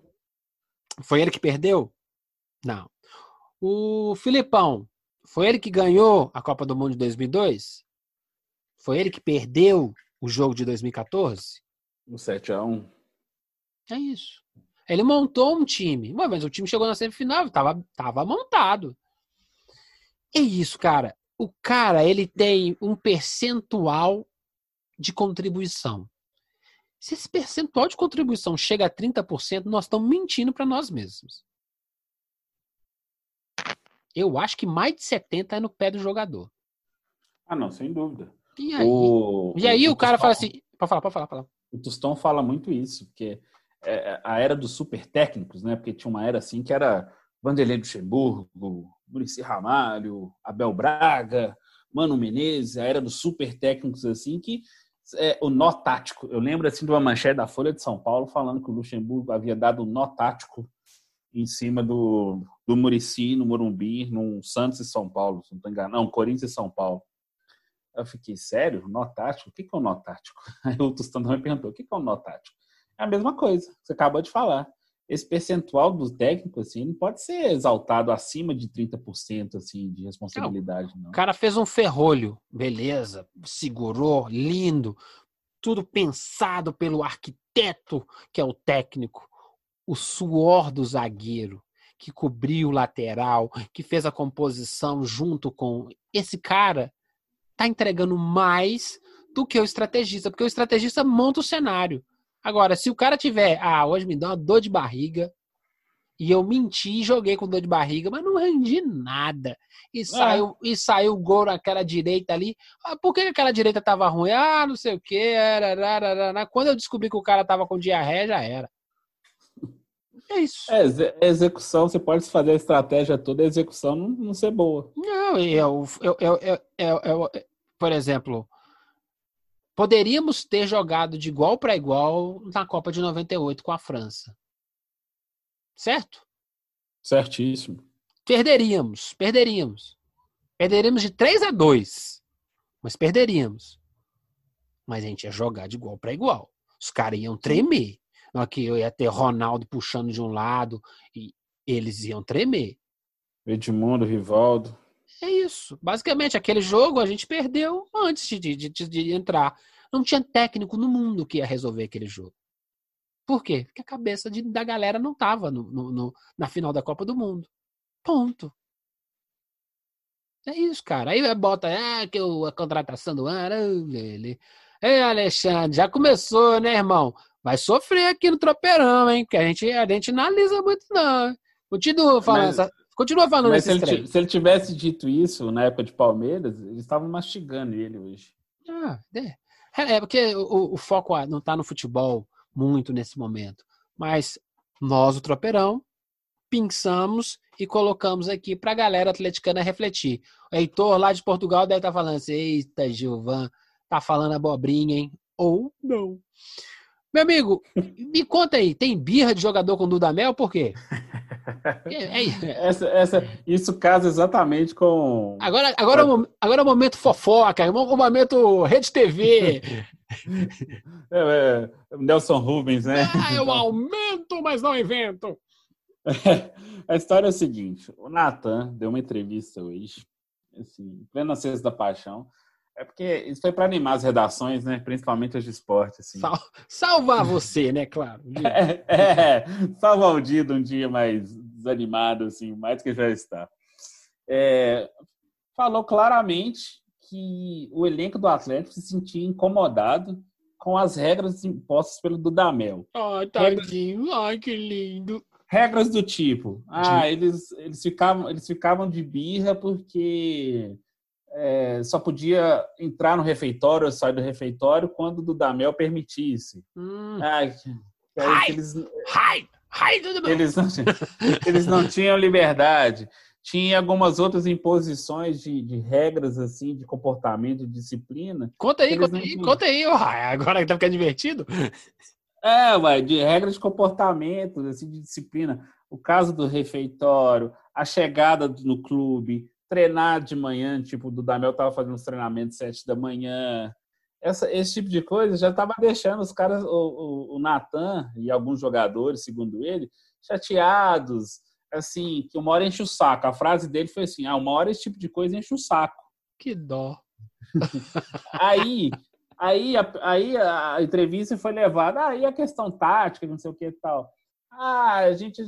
Speaker 1: Foi ele que perdeu? Não. O Filipão foi ele que ganhou a Copa do Mundo de 2002? Foi ele que perdeu o jogo de 2014?
Speaker 2: O 7 a 1
Speaker 1: É isso. Ele montou um time. Mas o time chegou na semifinal, estava tava montado. É isso, cara. O cara, ele tem um percentual de contribuição. Se esse percentual de contribuição chega a 30%, nós estamos mentindo para nós mesmos. Eu acho que mais de 70 é no pé do jogador.
Speaker 2: Ah, não, sem dúvida.
Speaker 1: E aí, o, e aí o, o cara Tostão, fala assim. Pode falar, pode falar, pode falar.
Speaker 2: O Tostão fala muito isso, porque a era dos super técnicos, né? Porque tinha uma era assim que era Vanderlei Luxemburgo, Murici Ramalho, Abel Braga, Mano Menezes, a era dos super técnicos assim que é, o nó tático. Eu lembro assim de uma manchete da Folha de São Paulo falando que o Luxemburgo havia dado um nó tático em cima do, do Murici, no Morumbi, no Santos e São Paulo, se não estou enganado. Não, Corinthians e São Paulo. Eu fiquei, sério? Nó tático? O que é o nó tático? Aí o Tostão me perguntou, o que é o nó tático? É a mesma coisa, você acabou de falar. esse percentual do técnico, assim, não pode ser exaltado acima de 30% assim, de responsabilidade. Não.
Speaker 1: O cara fez um ferrolho, beleza, segurou, lindo, tudo pensado pelo arquiteto, que é o técnico, o suor do zagueiro, que cobriu o lateral, que fez a composição junto com. Esse cara tá entregando mais do que o estrategista, porque o estrategista monta o cenário. Agora, se o cara tiver, ah, hoje me dá uma dor de barriga, e eu menti, joguei com dor de barriga, mas não rendi nada. E é. saiu, e saiu o gol naquela direita ali. Ah, por que aquela direita tava ruim? Ah, não sei o quê. Quando eu descobri que o cara tava com diarreia, já era. É isso.
Speaker 2: É, execução, você pode fazer a estratégia toda, a execução não, não ser boa.
Speaker 1: Não, eu, eu, eu, eu, eu, eu por exemplo, poderíamos ter jogado de igual para igual na Copa de 98 com a França. Certo?
Speaker 2: Certíssimo.
Speaker 1: Perderíamos, perderíamos. Perderíamos de 3 a 2. Mas perderíamos. Mas a gente ia jogar de igual para igual. Os caras iam tremer. Que eu ia ter Ronaldo puxando de um lado e eles iam tremer.
Speaker 2: Edmundo, Rivaldo.
Speaker 1: É isso. Basicamente, aquele jogo a gente perdeu antes de, de, de, entrar. Não tinha técnico no mundo que ia resolver aquele jogo. Por quê? Porque a cabeça de, da galera não estava no, no, no, na final da Copa do Mundo. Ponto. É isso, cara. Aí bota, ah, que a contratação do ano. Ele. Ei, Alexandre, já começou, né, irmão? Vai sofrer aqui no tropeirão, hein? Que a gente, a gente analisa muito, não. Continua falando, mas, essa, continua falando
Speaker 2: mas se ele, se ele, tivesse dito isso na época de Palmeiras, eles estavam mastigando ele hoje.
Speaker 1: Ah, é. É, é porque o, o foco não está no futebol muito nesse momento. Mas nós, o Tropeirão, pensamos e colocamos aqui para a galera atleticana refletir. O Heitor, lá de Portugal, deve estar tá falando assim: eita, Gilvan, tá falando abobrinha, hein? Ou não. Meu amigo, me conta aí, tem birra de jogador com Dudamel? Por quê?
Speaker 2: É, é... Essa, essa, isso casa exatamente com.
Speaker 1: Agora, agora, é agora é o momento fofoca, é o momento Rede TV.
Speaker 2: É, é, Nelson Rubens, né?
Speaker 1: Ah, eu aumento, mas não invento.
Speaker 2: A história é o seguinte: o Nathan deu uma entrevista hoje, assim, plena sexta da paixão. É porque isso foi para animar as redações, né? Principalmente as de esporte. Assim.
Speaker 1: Sal salvar você, né? Claro.
Speaker 2: É, é, salvar o dia de um dia mais desanimado, assim, mais que já está. É, falou claramente que o elenco do Atlético se sentia incomodado com as regras impostas pelo Dudamel.
Speaker 1: Ai, tadinho. Regras... Ai, que lindo.
Speaker 2: Regras do tipo, ah, eles, eles, ficavam, eles ficavam de birra porque é, só podia entrar no refeitório ou sair do refeitório quando o Dudamel permitisse. Hum. Ah,
Speaker 1: eles, ai, ai,
Speaker 2: eles, não, eles não tinham liberdade tinha algumas outras imposições de, de, regras assim de comportamento, de disciplina.
Speaker 1: Conta aí, conta aí, conta aí, agora que tá ficando divertido.
Speaker 2: É, ué, de regras de comportamento, assim, de disciplina. O caso do refeitório, a chegada no clube, treinar de manhã, tipo, o Dudamel tava fazendo os treinamentos sete da manhã. Essa, esse tipo de coisa já estava deixando os caras, o, o, o Natan e alguns jogadores, segundo ele, chateados, assim, que uma hora enche o saco. A frase dele foi assim: ah, uma hora esse tipo de coisa enche o saco.
Speaker 1: Que dó.
Speaker 2: aí, aí, a, aí a entrevista foi levada, aí ah, a questão tática, não sei o que e tal. Ah, a gente,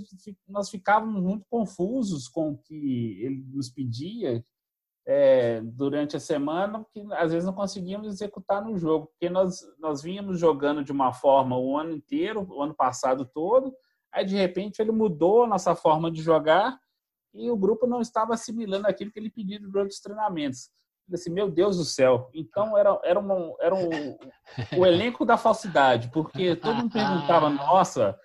Speaker 2: nós ficávamos muito confusos com o que ele nos pedia é, durante a semana, que às vezes não conseguíamos executar no jogo, porque nós, nós vínhamos jogando de uma forma o ano inteiro, o ano passado todo, Aí, de repente, ele mudou a nossa forma de jogar e o grupo não estava assimilando aquilo que ele pediu durante os treinamentos. Assim, meu Deus do céu. Então, era, era, uma, era um, o elenco da falsidade, porque todo mundo perguntava, nossa,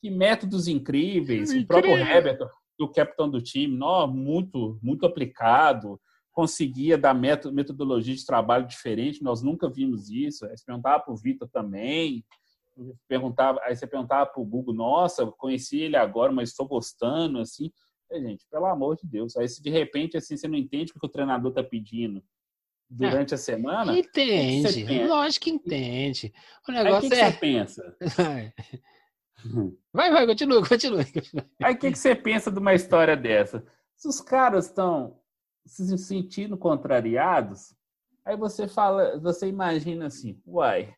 Speaker 2: que métodos incríveis. Incrível. O próprio Herbert, o capitão do time, nó, muito, muito aplicado, conseguia dar metodologia de trabalho diferente, nós nunca vimos isso. Aí perguntava para o Vitor também perguntava, aí você perguntava pro Google, nossa, conheci ele agora, mas estou gostando, assim. Gente, pelo amor de Deus. Aí se de repente assim você não entende o que o treinador tá pedindo durante é, a semana,
Speaker 1: entende, lógico que entende. O
Speaker 2: negócio aí, que é que você pensa.
Speaker 1: Vai, vai, continua, continua. continua.
Speaker 2: Aí o que, que você pensa de uma história dessa? Se os caras estão se sentindo contrariados, aí você fala, você imagina assim, uai,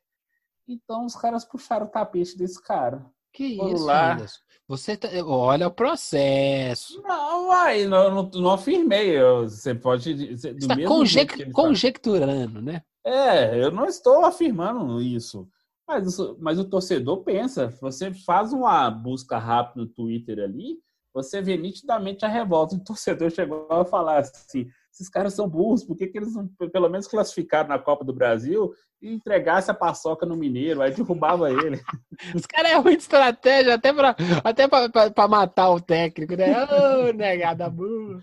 Speaker 2: então os caras puxaram o tapete desse cara.
Speaker 1: Que
Speaker 2: Foram
Speaker 1: isso,
Speaker 2: lá.
Speaker 1: Anderson? Você tá... olha o processo.
Speaker 2: Não, uai, não, não, não afirmei. eu- Você pode. Você,
Speaker 1: está
Speaker 2: tá-
Speaker 1: conjecturando, né?
Speaker 2: É, eu não estou afirmando isso. Mas, mas o torcedor pensa. Você faz uma busca rápida no Twitter ali, você vê nitidamente a revolta. O torcedor chegou a falar assim: esses caras são burros, por que, que eles não, pelo menos, classificaram na Copa do Brasil e entregasse a paçoca no Mineiro? Aí derrubava ele.
Speaker 1: Os caras é ruim de estratégia até pra, até pra, pra- pra matar o técnico, né? Ô, negada burra.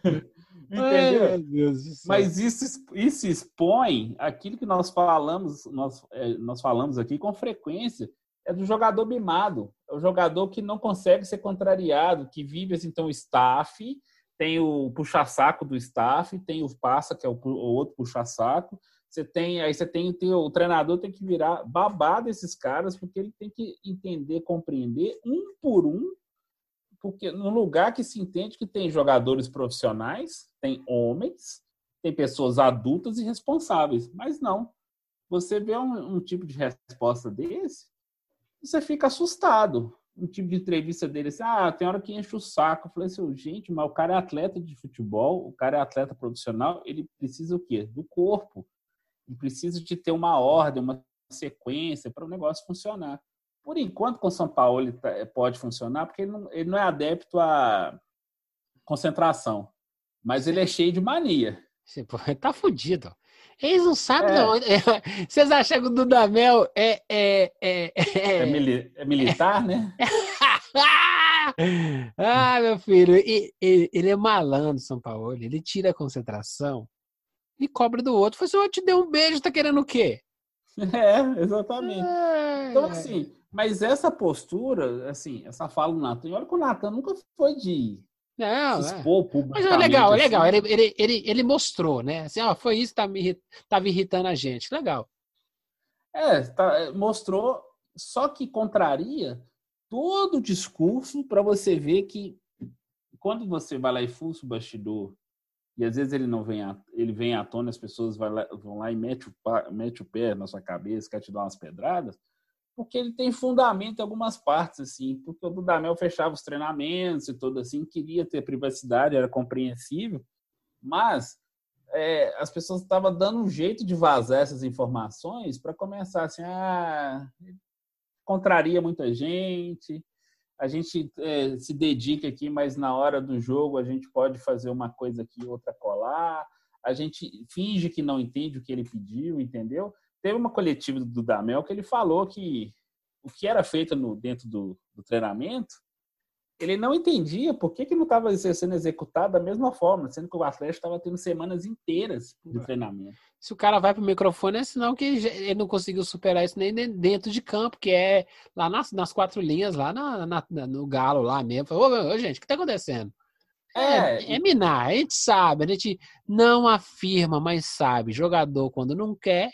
Speaker 2: Entendeu?
Speaker 1: meu Deus do céu.
Speaker 2: Mas isso, isso expõe aquilo que nós falamos, nós, é, nós falamos aqui com frequência, é do jogador mimado. É o jogador que não consegue ser contrariado, que vive assim, então o staff, tem o puxa-saco do staff, tem o passa, que é o, o outro puxa-saco. Você tem, aí você tem, tem o treinador tem que virar babado desses caras, porque ele tem que entender, compreender um por um porque no lugar que se entende que tem jogadores profissionais, tem homens, tem pessoas adultas e responsáveis, mas não. Você vê um, um tipo de resposta desse, você fica assustado. Um tipo de entrevista dele assim, ah, tem hora que enche o saco. Eu falei assim, gente, mas o cara é atleta de futebol, o cara é atleta profissional, ele precisa o quê? Do corpo. Ele precisa de ter uma ordem, uma sequência para o negócio funcionar. Por enquanto, com o São Paulo ele tá- pode funcionar, porque ele não, ele não é adepto à concentração. Mas ele é cheio de mania.
Speaker 1: Você, pô, tá fudido. Eles não sabem
Speaker 2: É.
Speaker 1: de onde. Vocês acham que o Dudamel é. é, é,
Speaker 2: É,
Speaker 1: é...
Speaker 2: mili- é militar, né?
Speaker 1: ah, meu filho, e- e- ele é malandro, São Paulo. Ele tira a concentração e cobra do outro. Fala assim: eu te dei um beijo, tá querendo o quê?
Speaker 2: É, exatamente.
Speaker 1: Ai,
Speaker 2: Então, assim, mas essa postura, assim, essa fala do Natan, e olha que o Natan nunca foi de
Speaker 1: Não,
Speaker 2: se
Speaker 1: é.
Speaker 2: expor
Speaker 1: Mas
Speaker 2: publicamente.
Speaker 1: é legal, é
Speaker 2: assim.
Speaker 1: legal. Ele, ele, ele, ele mostrou, né? Assim, ó, foi isso que tá me, tava irritando a gente. Legal.
Speaker 2: É, tá, é, mostrou, só que contraria todo o discurso para você ver que quando você vai lá e fuça o bastidor, e às vezes ele não vem, à- ele vem à tona, as pessoas vai lá- vão lá e mete o, mete o pé na sua cabeça, quer te dar umas pedradas, porque ele tem fundamento em algumas partes, assim, porque o Dudamel fechava os treinamentos e tudo assim, queria ter privacidade, era compreensível, mas é, as pessoas estavam dando um jeito de vazar essas informações para começar assim, ah, contraria muita gente, a gente é, se dedica aqui, mas na hora do jogo a gente pode fazer uma coisa aqui, outra colar, a gente finge que não entende o que ele pediu, entendeu? Teve uma coletiva do Dudamel que ele falou que o que era feito no, dentro do, do treinamento, ele não entendia por que, que não estava sendo executado da mesma forma, sendo que o Atlético estava tendo semanas inteiras de treinamento.
Speaker 1: Se o cara vai pro microfone, é sinal que ele não conseguiu superar isso nem de- dentro de campo, que é lá nas, nas quatro linhas, lá na, na- no galo, lá mesmo. Falou, Ô, ô, gente, o que tá acontecendo? É,
Speaker 2: É,
Speaker 1: é minar, a gente sabe, a gente não afirma, mas sabe. Jogador, quando não quer,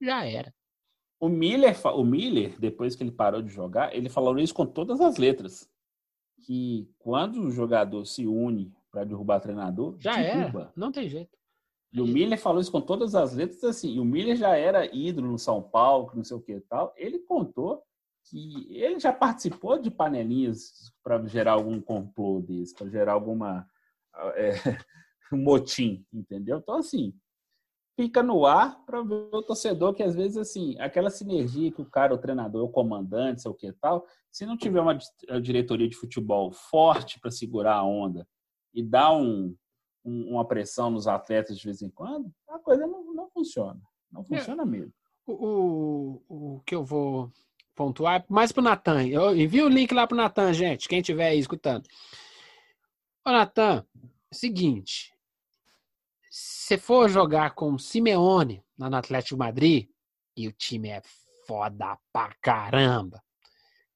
Speaker 1: já era.
Speaker 2: O Miller, o Miller, depois que ele parou de jogar, ele falou isso com todas as letras. Que quando o jogador se une para derrubar treinador,
Speaker 1: Já
Speaker 2: derruba.
Speaker 1: era. Não tem jeito.
Speaker 2: E o Miller falou isso com todas as letras, assim. E o Miller já era ídolo no São Paulo, não sei o que e tal. Ele contou que ele já participou de panelinhas para gerar algum complô desse, para gerar alguma é, motim, entendeu? Então, assim, fica no ar para ver o torcedor que às vezes, assim, aquela sinergia que o cara, o treinador, o comandante, sei o que e tal, se não tiver uma diretoria de futebol forte para segurar a onda e dar um, um- uma pressão nos atletas de vez em quando, a coisa não, não funciona. Não funciona mesmo.
Speaker 1: O, o, o que eu vou pontuar é mais pro Natan. Eu envio o link lá pro Natan, gente, quem estiver aí escutando. Ô, Natan, seguinte. Se for jogar com o Simeone lá no Atlético Madrid, e o time é foda pra caramba,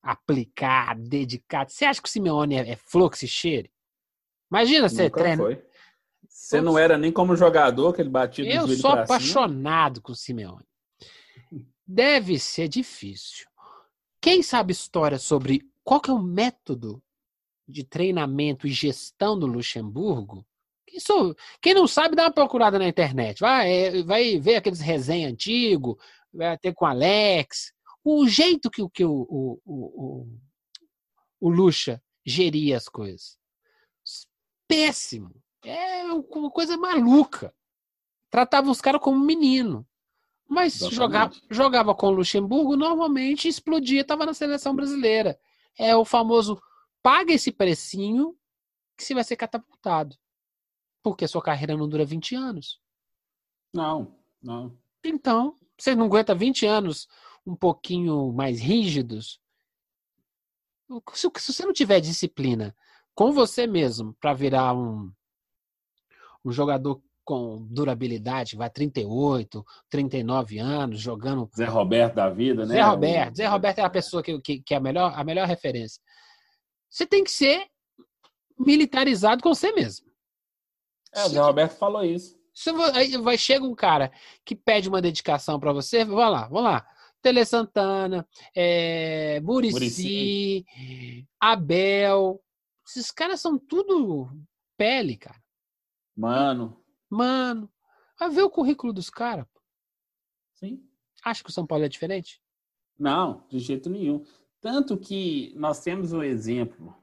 Speaker 1: aplicado, dedicado, você acha que o Simeone é, é fluxo e cheiro? Imagina você
Speaker 2: Nunca
Speaker 1: treina.
Speaker 2: foi. Você não era nem como jogador que ele batia do
Speaker 1: Eu sou
Speaker 2: pra cima.
Speaker 1: apaixonado com o Simeone. Deve ser difícil. Quem sabe história sobre qual que é o método de treinamento e gestão do Luxemburgo? Isso, quem não sabe, dá uma procurada na internet. Vai, é, vai ver aqueles resenha antigo, vai ter com Alex. O jeito que, que o, o, o, o Luxa geria as coisas. Péssimo. É uma coisa maluca. Tratava os caras como menino. Mas jogava, jogava com o Luxemburgo, normalmente explodia, estava na seleção brasileira. É o famoso paga esse precinho que você vai ser catapultado. Porque a sua carreira não dura 20 anos.
Speaker 2: Não, não.
Speaker 1: Então, você não aguenta 20 anos um pouquinho mais rígidos. Se, se você não tiver disciplina com você mesmo para virar um, um jogador com durabilidade, vai 38, 39 anos, jogando.
Speaker 2: Zé Roberto da vida, né?
Speaker 1: Zé Roberto. Zé Roberto é a pessoa que, que, que é a melhor, a melhor referência. Você tem que ser militarizado com você mesmo.
Speaker 2: É, o Zé Roberto falou isso.
Speaker 1: Se aí vai chega um cara que pede uma dedicação para você, vai lá, vamos lá. Tele Santana, é, Murici, Murici, Abel. Esses caras são tudo pele, cara.
Speaker 2: Mano.
Speaker 1: Mano. Vai ver o currículo dos caras.
Speaker 2: Sim.
Speaker 1: Acha que o São Paulo é diferente?
Speaker 2: Não, de jeito nenhum. Tanto que nós temos um exemplo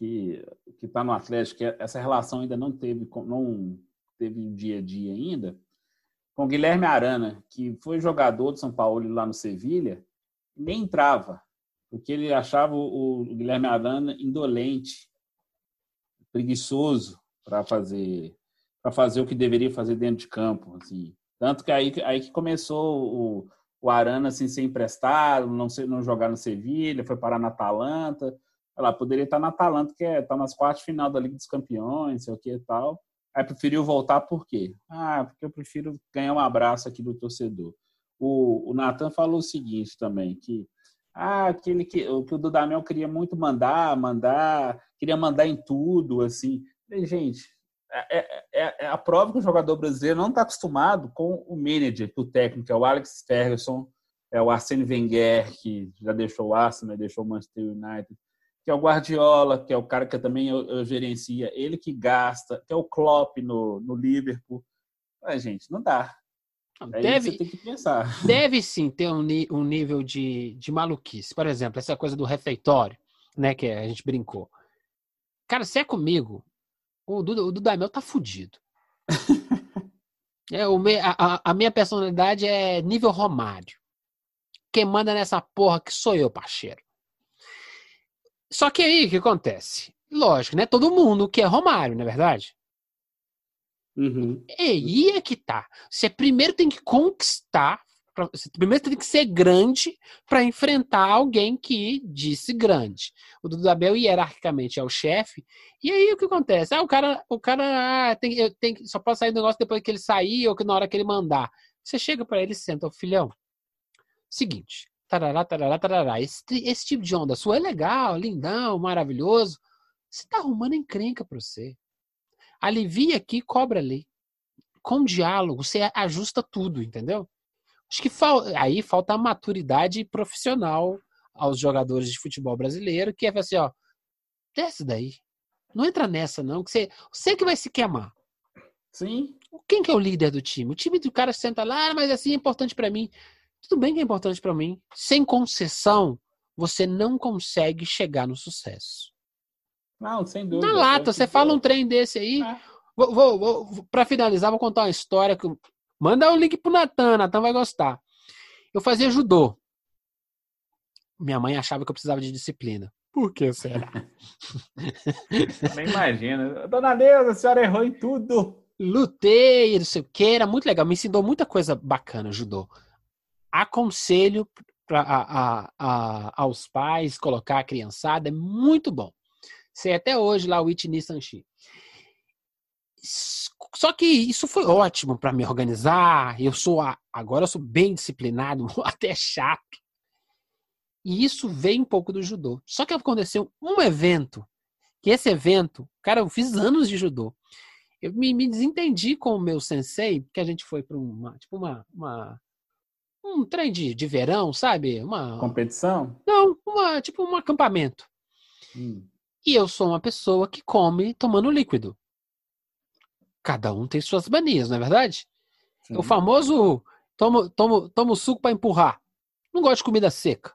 Speaker 2: que que está no Atlético, que essa relação ainda não teve, não teve dia a dia ainda, com Guilherme Arana, que foi jogador de São Paulo lá no Sevilha, nem entrava, porque ele achava o Guilherme Arana indolente, preguiçoso para fazer para fazer o que deveria fazer dentro de campo, assim. Tanto que aí, aí que começou o, o Arana assim, ser emprestado, não, ser, não jogar no Sevilha, foi parar na Atalanta. Lá, poderia estar na Atalanta, que é, tá nas quartas final da Liga dos Campeões, sei o que e tal. Aí preferiu voltar por quê? Ah, porque eu prefiro ganhar um abraço aqui do torcedor. O, o Natan falou o seguinte também, que ah, aquele que, o que o Dudamel queria muito mandar, mandar, queria mandar em tudo, assim. E, gente, é, é, é, é, a prova que o jogador brasileiro não está acostumado com o manager, o técnico, é o Alex Ferguson, é o Arsene Wenger, que já deixou o Arsenal, deixou o Manchester United, que é o Guardiola, que é o cara que também eu, eu gerencia, ele que gasta, que é o Klopp no, no Liverpool. Mas, gente, não dá.
Speaker 1: deve, tem que pensar. Deve sim ter um, um nível de, de maluquice. Por exemplo, essa coisa do refeitório, né, que a gente brincou. Cara, se é comigo, o, Duda, o Dudamel tá fudido. é, o me, a, a, minha personalidade é nível Romário. Quem manda nessa porra que sou eu, parceiro. Só que aí o que acontece? Lógico, né? Todo mundo que é Romário, não é verdade?
Speaker 2: Uhum.
Speaker 1: E aí é que tá. Você primeiro tem que conquistar Pra, primeiro tem que ser grande para enfrentar alguém que disse grande. O Dudabel hierarquicamente é o chefe. E aí o que acontece? Ah, o cara, o cara ah, tem, eu, só pode sair do negócio depois que ele sair ou que na hora que ele mandar. Você chega para ele e senta, o filhão. Seguinte, tarará, tarará, tarará. Esse, esse tipo de onda sua é legal, lindão, maravilhoso. Você tá arrumando encrenca para você. Alivia aqui, cobra ali. Com diálogo, você ajusta tudo, entendeu? Acho que fal... aí falta a maturidade profissional aos jogadores de futebol brasileiro, que é assim, ó, desce daí. Não entra nessa, não, que você, você que vai se queimar.
Speaker 2: Sim.
Speaker 1: Quem que é o líder do time? O time do cara senta lá, ah, mas assim é importante para mim. Tudo bem que é importante para mim. Sem concessão, você não consegue chegar no sucesso.
Speaker 2: Não, sem dúvida.
Speaker 1: Na lata, você fala um trem desse aí. É. Vou, vou, vou para finalizar, vou contar uma história que Manda o link pro Natan, Natan vai gostar. Eu fazia judô. Minha mãe achava que eu precisava de disciplina. Por que será?
Speaker 2: Nem imagina. Dona Neuza, a senhora errou em tudo.
Speaker 1: Lutei, não sei o que, era muito legal. Me ensinou muita coisa bacana, judô. Aconselho pra, a, a, a, aos pais colocar a criançada, é muito bom. Sei até hoje lá o Whitney Sanchi. Só que isso foi ótimo para me organizar. Eu sou agora eu sou bem disciplinado, até chato. E isso vem um pouco do judô. Só que aconteceu um evento, que esse evento, cara, eu fiz anos de judô. Eu me, me desentendi com o meu sensei, que a gente foi para uma, tipo uma, uma um trem de, de verão, sabe? Uma
Speaker 2: competição?
Speaker 1: Não, uma tipo um acampamento. Hum. E eu sou uma pessoa que come tomando líquido. Cada um tem suas manias, não é verdade? Sim. O famoso tomo, tomo, tomo suco para empurrar. Não gosto de comida seca.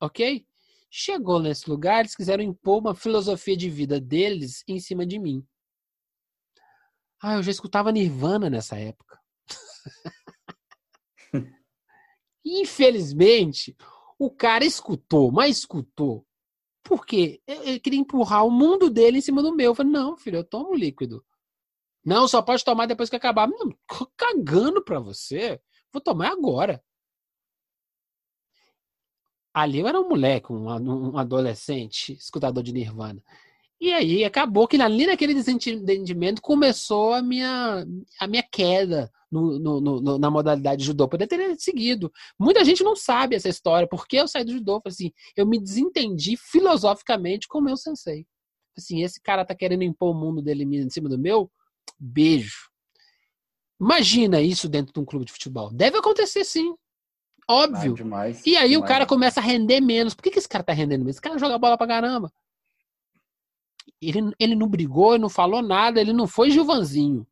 Speaker 1: Ok? Chegou nesse lugar, eles quiseram impor uma filosofia de vida deles em cima de mim. Ah, eu já escutava Nirvana nessa época. Infelizmente, o cara escutou, mas escutou. Porque ele queria empurrar o mundo dele em cima do meu. Eu falei, não, filho, eu tomo líquido. Não, só pode tomar depois que acabar. Não, cagando pra você. Vou tomar agora. Ali eu era um moleque, um, um adolescente, escutador de Nirvana. E aí acabou que ali naquele desentendimento começou a minha, a minha queda no, no, no, na modalidade judô. Poderia ter seguido. Muita gente não sabe essa história, porque eu saí do judô. Assim, eu me desentendi filosoficamente com o meu sensei. Assim, esse cara tá querendo impor o mundo dele em cima do meu, beijo. Imagina isso dentro de um clube de futebol. Deve acontecer sim. Óbvio. Ah, demais, e aí demais. o cara começa a render menos. Por que, que esse cara tá rendendo menos? Esse cara joga bola pra caramba. Ele, ele não brigou, ele não falou nada, ele não foi Gilvanzinho.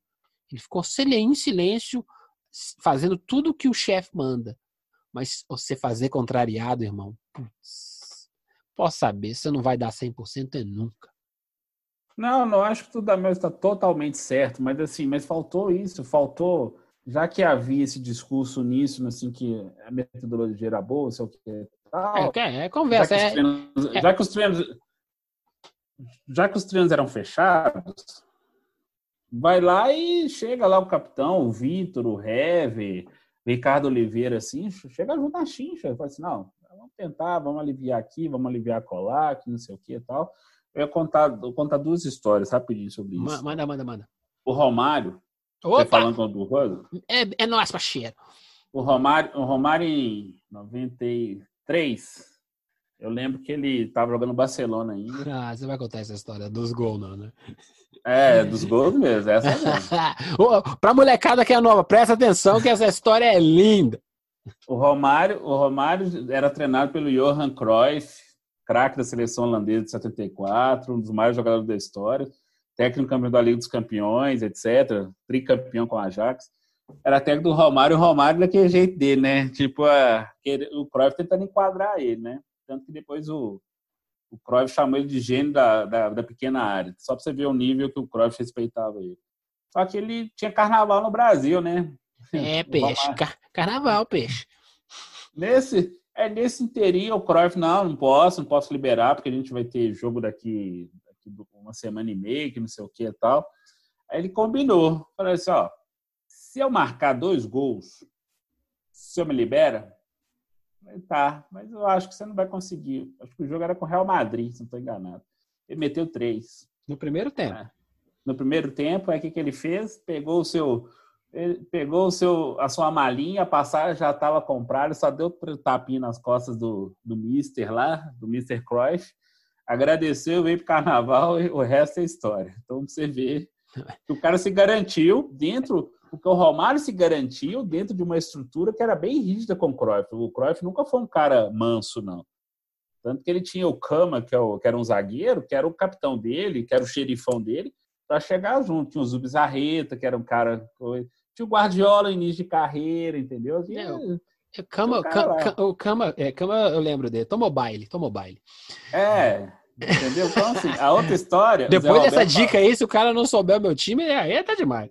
Speaker 1: Ele ficou em silêncio, fazendo tudo que o chefe manda. Mas você fazer contrariado, irmão, putz, posso saber, você não vai dar 100% é nunca.
Speaker 2: Não, não acho que tudo mesmo está totalmente certo, mas assim, mas faltou isso, faltou, já que havia esse discurso nisso, assim, que a metodologia era boa, sei o que
Speaker 1: tal. É, é conversa.
Speaker 2: Já que, é, treinos, é, já que os treinos já que os treinos eram fechados, vai lá e chega lá o capitão, o Vitor, o Heve, Ricardo Oliveira, assim, chega junto na chincha, fala assim, não, vamos tentar, vamos aliviar aqui, vamos aliviar colar, que não sei o que e tal. Eu ia contar, eu contar duas histórias rapidinho sobre isso.
Speaker 1: Manda, manda, manda.
Speaker 2: O Romário, Opa! falando do coisa?
Speaker 1: É, é nosso parceiro.
Speaker 2: O Romário, o Romário em 93, eu lembro que ele estava jogando Barcelona ainda.
Speaker 1: Ah, você vai contar essa história dos gols, não, né?
Speaker 2: É, dos gols mesmo, essa mesmo.
Speaker 1: pra molecada que é nova, presta atenção que essa história é linda.
Speaker 2: O Romário, o Romário era treinado pelo Johan Cruyff, craque da seleção holandesa de 74, um dos maiores jogadores da história, técnico campeão da Liga dos Campeões, etc., tricampeão com a Ajax. Era técnico do Romário, o Romário daquele jeito dele, né? Tipo, a, o Cruyff tentando enquadrar ele, né? Tanto que depois o, o Cruyff chamou ele de gênio da, da, da pequena área. Só para você ver o nível que o Cruyff respeitava ele. Só que ele tinha carnaval no Brasil, né?
Speaker 1: É, peixe. Car carnaval, peixe.
Speaker 2: Nesse, é nesse inteirinho o Cruyff, não, não posso, não posso liberar, porque a gente vai ter jogo daqui, daqui uma semana e meia, que não sei o que e tal. Aí ele combinou. Falou assim, ó, se eu marcar dois gols, se eu me libera, Tá, mas eu acho que você não vai conseguir. Acho que o jogo era com o Real Madrid, se não estou enganado. Ele meteu três.
Speaker 1: No primeiro tempo.
Speaker 2: É. No primeiro tempo, é o que, que ele fez? Pegou o seu. pegou o seu, a sua malinha, a passagem já estava comprada, só deu tapinha nas costas do, do Mister lá, do Mister Cruyff. Agradeceu, veio para o carnaval e o resto é história. Então você vê o cara se garantiu dentro porque o Romário se garantiu dentro de uma estrutura que era bem rígida com o Cruyff. O Cruyff nunca foi um cara manso, não. Tanto que ele tinha o que, é que era um zagueiro, que era o capitão dele, que era o xerifão dele, para chegar junto. Tinha o Zubizarreta, que era um cara. Tinha o Guardiola no início de carreira, entendeu? E, é,
Speaker 1: o Kama, o Kama, é, Kama, eu lembro dele. Tomou baile, tomou baile.
Speaker 2: É, Entendeu? Então, assim, a outra história.
Speaker 1: Depois dessa dica aí, se o cara não souber o meu time, aí tá demais.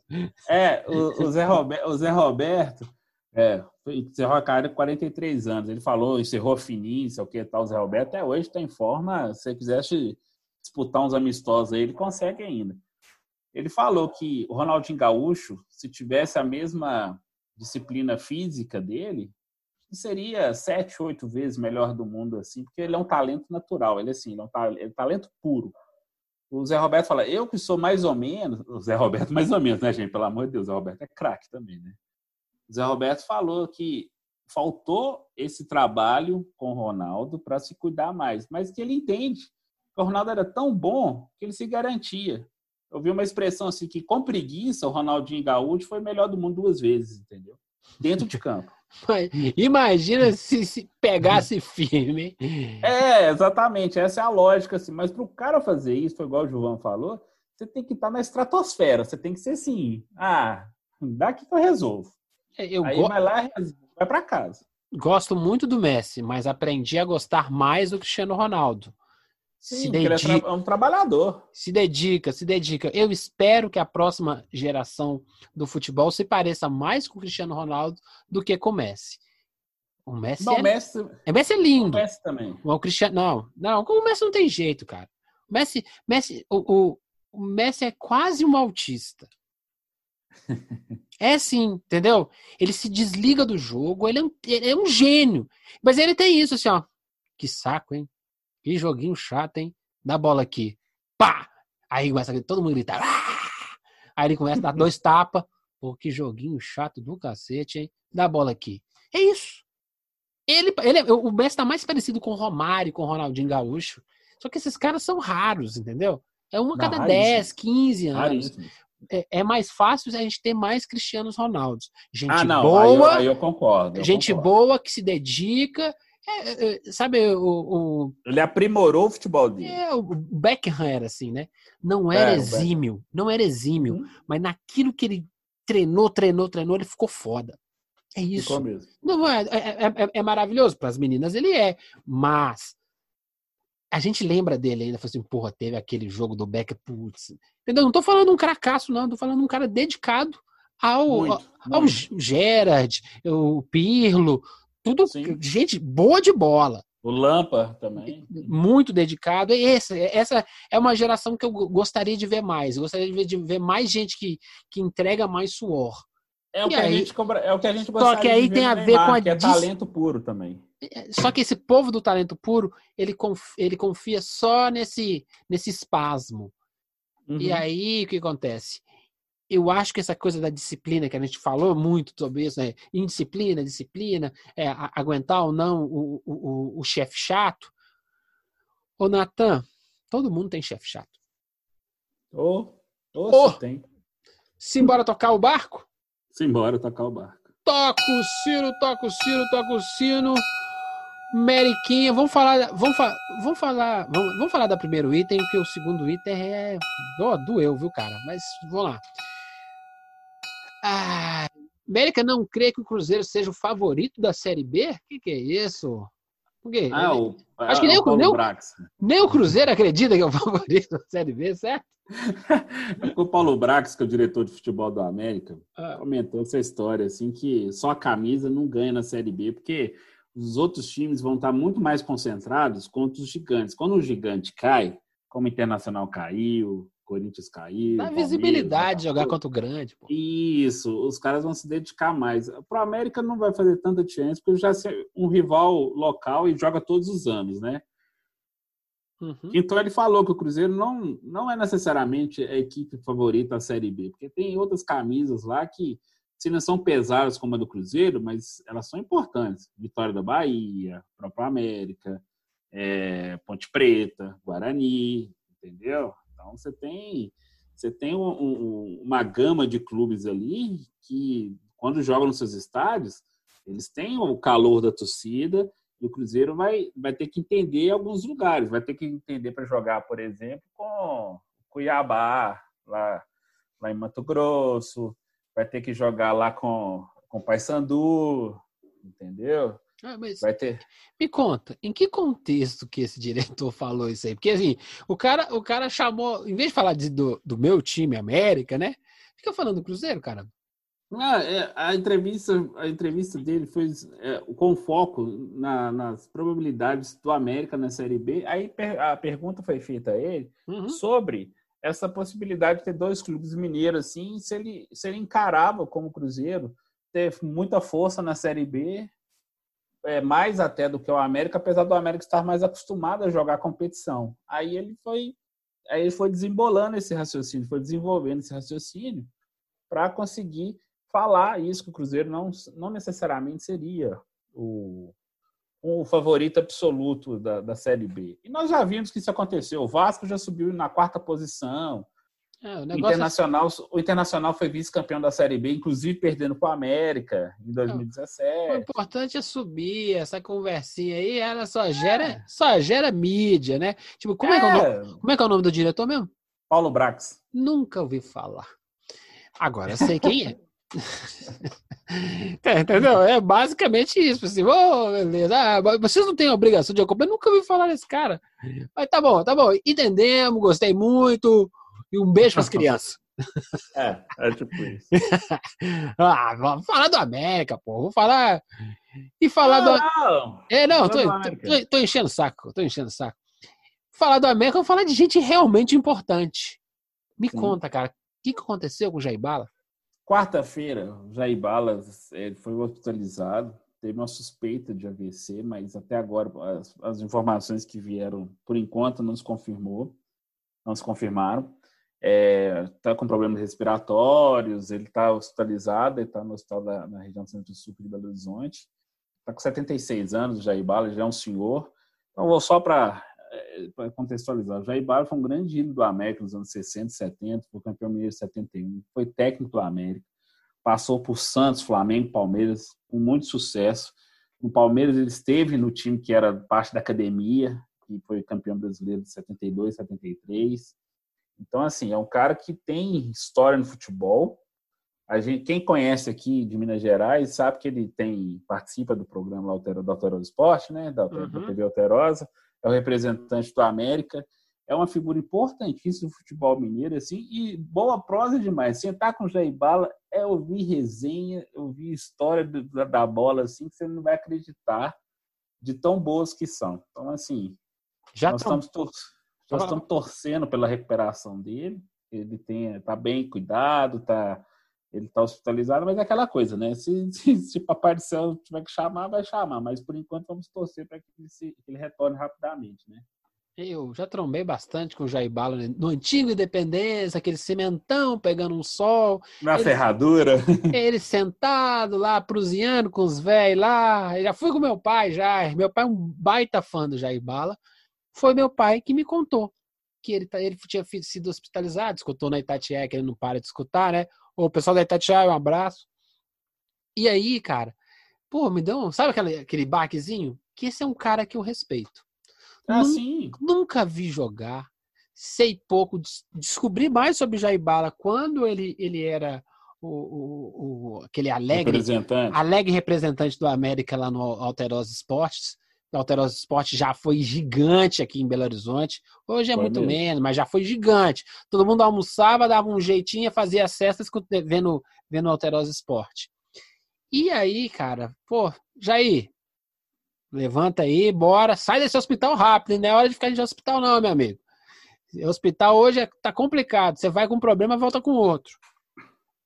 Speaker 2: É, o, o Zé, Roberto, o Zé Roberto é, encerrou a carreira com 43 anos. Ele falou, encerrou fininho, sei o que tal. O Zé Roberto até hoje está em forma. Se você quisesse disputar uns amistosos aí, ele consegue ainda. Ele falou que o Ronaldinho Gaúcho, se tivesse a mesma disciplina física dele, seria sete, oito vezes melhor do mundo, assim, porque ele é um talento natural, ele, assim, ele é um talento, é talento puro. O Zé Roberto fala, eu que sou mais ou menos, o Zé Roberto mais ou menos, né, gente? Pelo amor de Deus, o Zé Roberto é craque também, né? O Zé Roberto falou que faltou esse trabalho com o Ronaldo para se cuidar mais, mas que ele entende que o Ronaldo era tão bom que ele se garantia. Eu vi uma expressão assim que com preguiça o Ronaldinho Gaúcho foi melhor do mundo duas vezes, entendeu? Dentro de campo.
Speaker 1: Mas imagina se, se pegasse firme.
Speaker 2: É, exatamente. Essa é a lógica. Assim. Mas para o cara fazer isso, igual o João falou, você tem que estar na estratosfera. Você tem que ser assim. Ah, daqui que eu resolvo.
Speaker 1: É, eu
Speaker 2: Aí
Speaker 1: go-
Speaker 2: vai lá vai para casa.
Speaker 1: gosto muito do Messi, mas aprendi a gostar mais do Cristiano Ronaldo. Se
Speaker 2: Sim, porque ele é,
Speaker 1: dedica,
Speaker 2: é um trabalhador.
Speaker 1: se dedica, se dedica. Eu espero que a próxima geração do futebol se pareça mais com o Cristiano Ronaldo do que com o Messi. O Messi,
Speaker 2: Não,
Speaker 1: é,
Speaker 2: o Messi,
Speaker 1: o Messi é
Speaker 2: o
Speaker 1: lindo.
Speaker 2: Messi também.
Speaker 1: O Cristiano, não, não, o Messi não tem jeito, cara. O Messi, Messi, o, o, o Messi é quase um autista. É sim, entendeu? Ele se desliga do jogo, ele é, um, ele é um gênio. Mas ele tem isso assim, ó. Que saco, hein? Que joguinho chato, hein? Dá bola aqui. Pá! Aí começa a todo mundo gritar. "Ah!" Aí ele começa a dar dois tapas. Pô, que joguinho chato do cacete, hein? Dá bola aqui. É isso. Ele, ele, é- o Messi tá mais parecido com o Romário, com o Ronaldinho Gaúcho. Só que esses caras são raros, entendeu? É uma a cada
Speaker 2: raríssimo.
Speaker 1: 10, 15 anos. É, é mais fácil a gente ter mais Cristianos Ronaldos. Gente
Speaker 2: Ah, não.
Speaker 1: boa,
Speaker 2: Aí, eu, aí eu concordo. eu
Speaker 1: gente
Speaker 2: concordo.
Speaker 1: boa que se dedica. É, é, é, sabe, o,
Speaker 2: Ele aprimorou o futebol
Speaker 1: o,
Speaker 2: dele.
Speaker 1: é, o Beckham era assim, né? Não era
Speaker 2: É, o Beckham.
Speaker 1: exímio, não era exímio,
Speaker 2: Uhum.
Speaker 1: mas naquilo que ele treinou, treinou, treinou, ele ficou foda. É isso.
Speaker 2: Ficou mesmo.
Speaker 1: Não, é, é, maravilhoso. Para as meninas ele é. Mas a gente lembra dele ainda. Fala assim, porra, teve aquele jogo do Becker, putz. Entendeu? Não tô falando um cracaço, não. Tô falando um cara dedicado ao,
Speaker 2: Muito,
Speaker 1: ao
Speaker 2: muito.
Speaker 1: G- Gerard, o Pirlo. Tudo
Speaker 2: Sim.
Speaker 1: gente boa de bola.
Speaker 2: O Lampa também.
Speaker 1: Muito dedicado. E esse, essa é uma geração que eu go- gostaria de ver mais. Eu gostaria de ver, de ver mais gente que, que entrega mais suor.
Speaker 2: É o,
Speaker 1: E
Speaker 2: que a
Speaker 1: aí-
Speaker 2: gente, cobra- é o que a gente
Speaker 1: Só
Speaker 2: gostaria
Speaker 1: que aí tem a ver
Speaker 2: Neymar,
Speaker 1: com a
Speaker 2: que é
Speaker 1: dis-
Speaker 2: talento puro também.
Speaker 1: Só que esse povo do talento puro, ele, conf- ele confia só nesse, nesse espasmo. E
Speaker 2: Uhum.
Speaker 1: aí, o que acontece? Eu acho que essa coisa da disciplina, que a gente falou muito sobre isso, né? Indisciplina, disciplina, é, a- aguentar ou não o, o, o, o chefe chato. Ô, Natan, todo mundo tem chefe chato.
Speaker 2: Ô, ô,
Speaker 1: Ô.
Speaker 2: se tem.
Speaker 1: Simbora tocar o barco?
Speaker 2: Simbora tocar o barco.
Speaker 1: Toca o sino, toca o sino, toca o sino. Meriquinha, vamos falar, vamos, fa vamos falar, vamos, vamos falar da primeiro item, porque o segundo item é ó, doeu, viu, cara? Mas vamos lá. Ah, América não crê que o Cruzeiro seja o favorito da Série B? O que, que é isso? Por quê?
Speaker 2: Ah, o,
Speaker 1: Acho que
Speaker 2: ah,
Speaker 1: nem o- nem o-. Nem o Cruzeiro acredita que é o favorito da Série B, certo?
Speaker 2: O Paulo Brax, que é o diretor de futebol do América,
Speaker 1: Ah.
Speaker 2: comentou essa história, assim, que só a camisa não ganha na Série B, porque os outros times vão estar muito mais concentrados contra os gigantes. Quando o gigante cai, como o Internacional caiu, Corinthians caiu.
Speaker 1: Dá visibilidade jogar contra o grande, pô.
Speaker 2: Isso, os caras vão se dedicar mais. Para o América não vai fazer tanta diferença, porque já é um rival local e joga todos os anos, né?
Speaker 1: Uhum.
Speaker 2: Então ele falou que o Cruzeiro não, não é necessariamente a equipe favorita da Série B, porque tem outras camisas lá que, se não são pesadas como a do Cruzeiro, mas elas são importantes. Vitória da Bahia, próprio América, é, Ponte Preta, Guarani, entendeu? Então você tem, você tem um- um- uma gama de clubes ali que, quando jogam nos seus estádios, eles têm o calor da torcida e o Cruzeiro vai, vai ter que entender alguns lugares. Vai ter que entender para jogar, por exemplo, com Cuiabá, lá, lá em Mato Grosso. Vai ter que jogar lá com, com Paysandu, entendeu?
Speaker 1: Ah, mas
Speaker 2: Vai ter.
Speaker 1: Me conta, em que contexto que esse diretor falou isso aí? Porque assim, o cara, o cara chamou, em vez de falar de- do, do meu time, América, né? Fica falando do Cruzeiro, cara.
Speaker 2: Ah, é, a entrevista, a entrevista dele foi é, com foco na- nas probabilidades do América na Série B. Aí per- a pergunta foi feita a ele
Speaker 1: Uhum.
Speaker 2: sobre essa possibilidade de ter dois clubes mineiros assim, se ele, se ele encarava como Cruzeiro ter muita força na Série B, é, mais até do que o América, apesar do América estar mais acostumado a jogar competição. Aí ele foi, aí ele foi desembolando esse raciocínio, foi desenvolvendo esse raciocínio para conseguir falar isso que o Cruzeiro não, não necessariamente seria o, o favorito absoluto da, da Série B. E nós já vimos que isso aconteceu. O Vasco já subiu na quarta posição. É, o, o, Internacional, é... o Internacional foi vice-campeão da Série B, inclusive perdendo para o América em 2017.
Speaker 1: O importante é subir, essa conversinha aí, ela só gera, é. só gera mídia, né? Tipo, como é. é, é nome, como é que é o nome do diretor mesmo?
Speaker 2: Paulo Brax.
Speaker 1: Nunca ouvi falar. Agora eu sei quem é. é. Entendeu? É basicamente isso. Assim, oh, beleza. Ah, vocês não têm obrigação de acompanhar. Eu nunca ouvi falar desse cara. Mas tá bom, tá bom. Entendemos, gostei muito. E um beijo para as crianças.
Speaker 2: É, é tipo isso.
Speaker 1: ah, vamos falar do América, pô. Vou falar. E falar não, do. Não. É, não, tô, tô, tô, enchendo o saco. Tô enchendo o saco. Falar do América, vou falar de gente realmente importante. Me Sim. conta, cara, o que, que aconteceu com o Jair Bala?
Speaker 2: Quarta-feira, o Jair Bala ele foi hospitalizado. Teve uma suspeita de AVC, mas até agora as, as informações que vieram, por enquanto, não se confirmou, não se confirmaram está é, tá com problemas respiratórios, ele está hospitalizado, está no hospital da, na região centro-sul de Belo Horizonte. Está com 76 anos, Jair Bala, já é um senhor. Então, vou só para é, contextualizar. O Jair Bala foi um grande ídolo do América nos anos 60 e 70, foi campeão mineiro em 71, foi técnico do América, passou por Santos, Flamengo, Palmeiras, com muito sucesso. No Palmeiras, ele esteve no time que era parte da academia, que foi campeão brasileiro de 72, 73 então, assim, é um cara que tem história no futebol. A gente, quem conhece aqui de Minas Gerais sabe que ele tem participa do programa Altero, do Alterosa Esporte, né? Da, uhum. da TV Alterosa, é o representante do América. É uma figura importantíssima do futebol mineiro, assim, e boa prosa demais. Sentar com o Jair Bala é ouvir resenha, ouvir história da, da bola, assim, que você não vai acreditar de tão boas que são. Então, assim, Já nós estamos torcendo nós estamos torcendo pela recuperação dele. Ele tem, tá bem cuidado, tá, ele está hospitalizado, mas é aquela coisa, né? Se, se, se Papai do Céu tiver que chamar, vai chamar. Mas por enquanto vamos torcer para que, que, ele retorne rapidamente, né?
Speaker 1: Eu já trombei bastante com o Jair Bala no antigo Independência, aquele cimentão pegando um sol.
Speaker 2: Na ele, ferradura.
Speaker 1: Ele sentado lá, prusiando com os velhos lá. Eu já fui com meu pai já. Meu pai é um baita fã do Jair Bala foi meu pai que me contou que ele, tá, ele tinha sido hospitalizado, escutou na Itatiaia, que ele não para de escutar, né? O pessoal da Itatiaia, um abraço. E aí, cara, pô, me deu, sabe aquele, aquele baquezinho? Que esse é um cara que eu respeito.
Speaker 2: Ah, nunca, sim.
Speaker 1: Nunca vi jogar, sei pouco, descobri mais sobre Jair Bala quando ele, ele era o, o, o, aquele alegre representante. alegre representante do América lá no Alterosa Esportes o Alterosa Esporte já foi gigante aqui em Belo Horizonte. Hoje é foi muito mesmo. menos, mas já foi gigante. Todo mundo almoçava, dava um jeitinho, fazia cestas vendo, vendo o Alterosa Esporte. E aí, cara, pô, Jair, levanta aí, bora, sai desse hospital rápido, não é hora de ficar de hospital não, meu amigo. O hospital hoje é, tá complicado, você vai com um problema, volta com outro.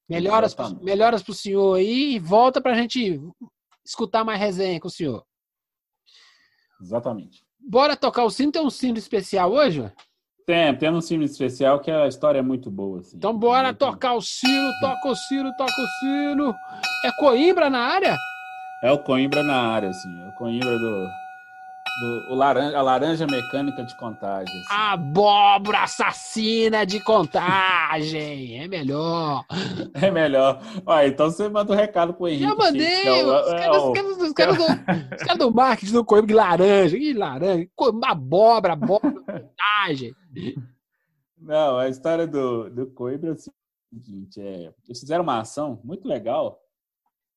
Speaker 1: Melhoras, melhoras pro senhor aí e volta pra gente escutar mais resenha com o senhor.
Speaker 2: Exatamente.
Speaker 1: Bora tocar o sino? Tem um sino especial hoje?
Speaker 2: Tem, tem um sino especial que a história é muito boa. Assim.
Speaker 1: Então bora tocar o sino, toca o sino, toca o sino. É Coimbra na área?
Speaker 2: É o Coimbra na área, assim. É o Coimbra do, do, o laranja, a laranja mecânica de contagem. Assim.
Speaker 1: Abóbora assassina de contagem. É melhor.
Speaker 2: É melhor. Olha, então você manda um recado pro Henrique.
Speaker 1: Já mandei. É o, os, é caras, o... os, caras, do, os caras do marketing do Coimbra de laranja. Que laranja. Abóbora, abóbora, contagem.
Speaker 2: Não, a história do, do Coimbra é o seguinte. É, eles fizeram uma ação muito legal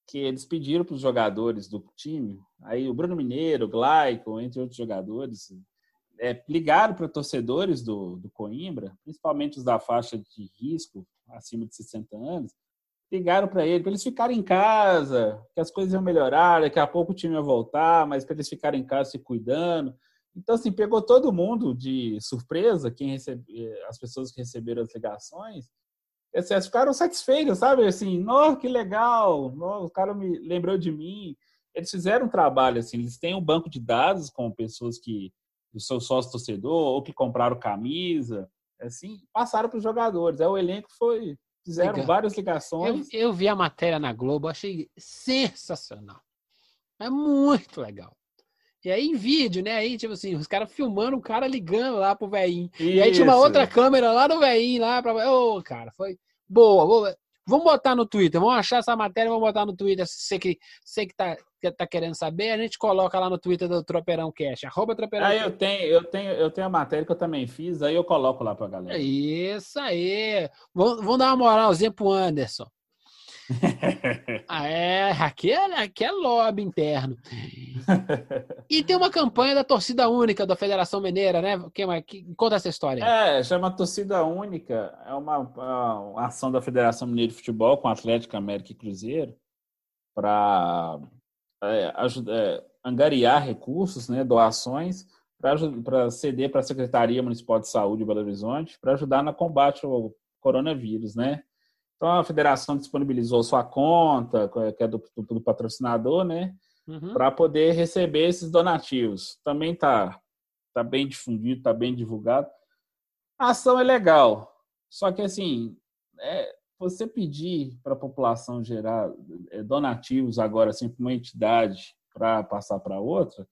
Speaker 2: que eles pediram para os jogadores do time, aí o Bruno Mineiro, o Glaico, entre outros jogadores, é, ligaram para torcedores do, do Coimbra, principalmente os da faixa de risco, acima de 60 anos, ligaram para ele, para eles ficarem em casa, que as coisas iam melhorar, daqui a pouco o time ia voltar, mas para eles ficarem em casa se cuidando. Então, assim, pegou todo mundo de surpresa, quem recebe, as pessoas que receberam as ligações, eles ficaram satisfeitos, sabe? Assim, nossa, que legal, nossa, o cara me lembrou de mim. Eles fizeram um trabalho, assim, eles têm um banco de dados com pessoas que, do seu sócio torcedor, ou que compraram camisa, assim, passaram para os jogadores. Aí o elenco foi, fizeram legal. várias ligações.
Speaker 1: Eu, eu vi a matéria na Globo, achei sensacional. É muito legal. E aí em vídeo, né? Aí, tipo assim, os caras filmando o cara ligando lá pro velhinho. E aí tinha uma outra câmera lá no velhinho lá pra. Ô, oh, cara, foi boa, boa. Vamos botar no Twitter, vamos achar essa matéria, vamos botar no Twitter. Você que, você que tá, que tá querendo saber, a gente coloca lá no Twitter do Tropeirão Cash, arroba Tropeirão
Speaker 2: Ah, eu tenho, eu tenho, eu tenho a matéria que eu também fiz, aí eu coloco lá pra galera.
Speaker 1: Isso aí. Vamos, vamos dar uma moralzinha pro Anderson. ah, é, aqui é, aqui é lobby interno. E tem uma campanha da torcida única da Federação Mineira, né? Que, que, conta essa história.
Speaker 2: É, chama Torcida Única. É uma, uma ação da Federação Mineira de Futebol com Atlético, América e Cruzeiro para é, é, angariar recursos, né, doações, para ceder para a Secretaria Municipal de Saúde de Belo Horizonte para ajudar no combate ao coronavírus, né? Então a federação disponibilizou sua conta, que é do, do, do patrocinador, né? Uhum. Para poder receber esses donativos. Também está tá bem difundido, está bem divulgado. A ação é legal, só que assim, é, você pedir para a população gerar é, donativos agora assim para uma entidade para passar para outra,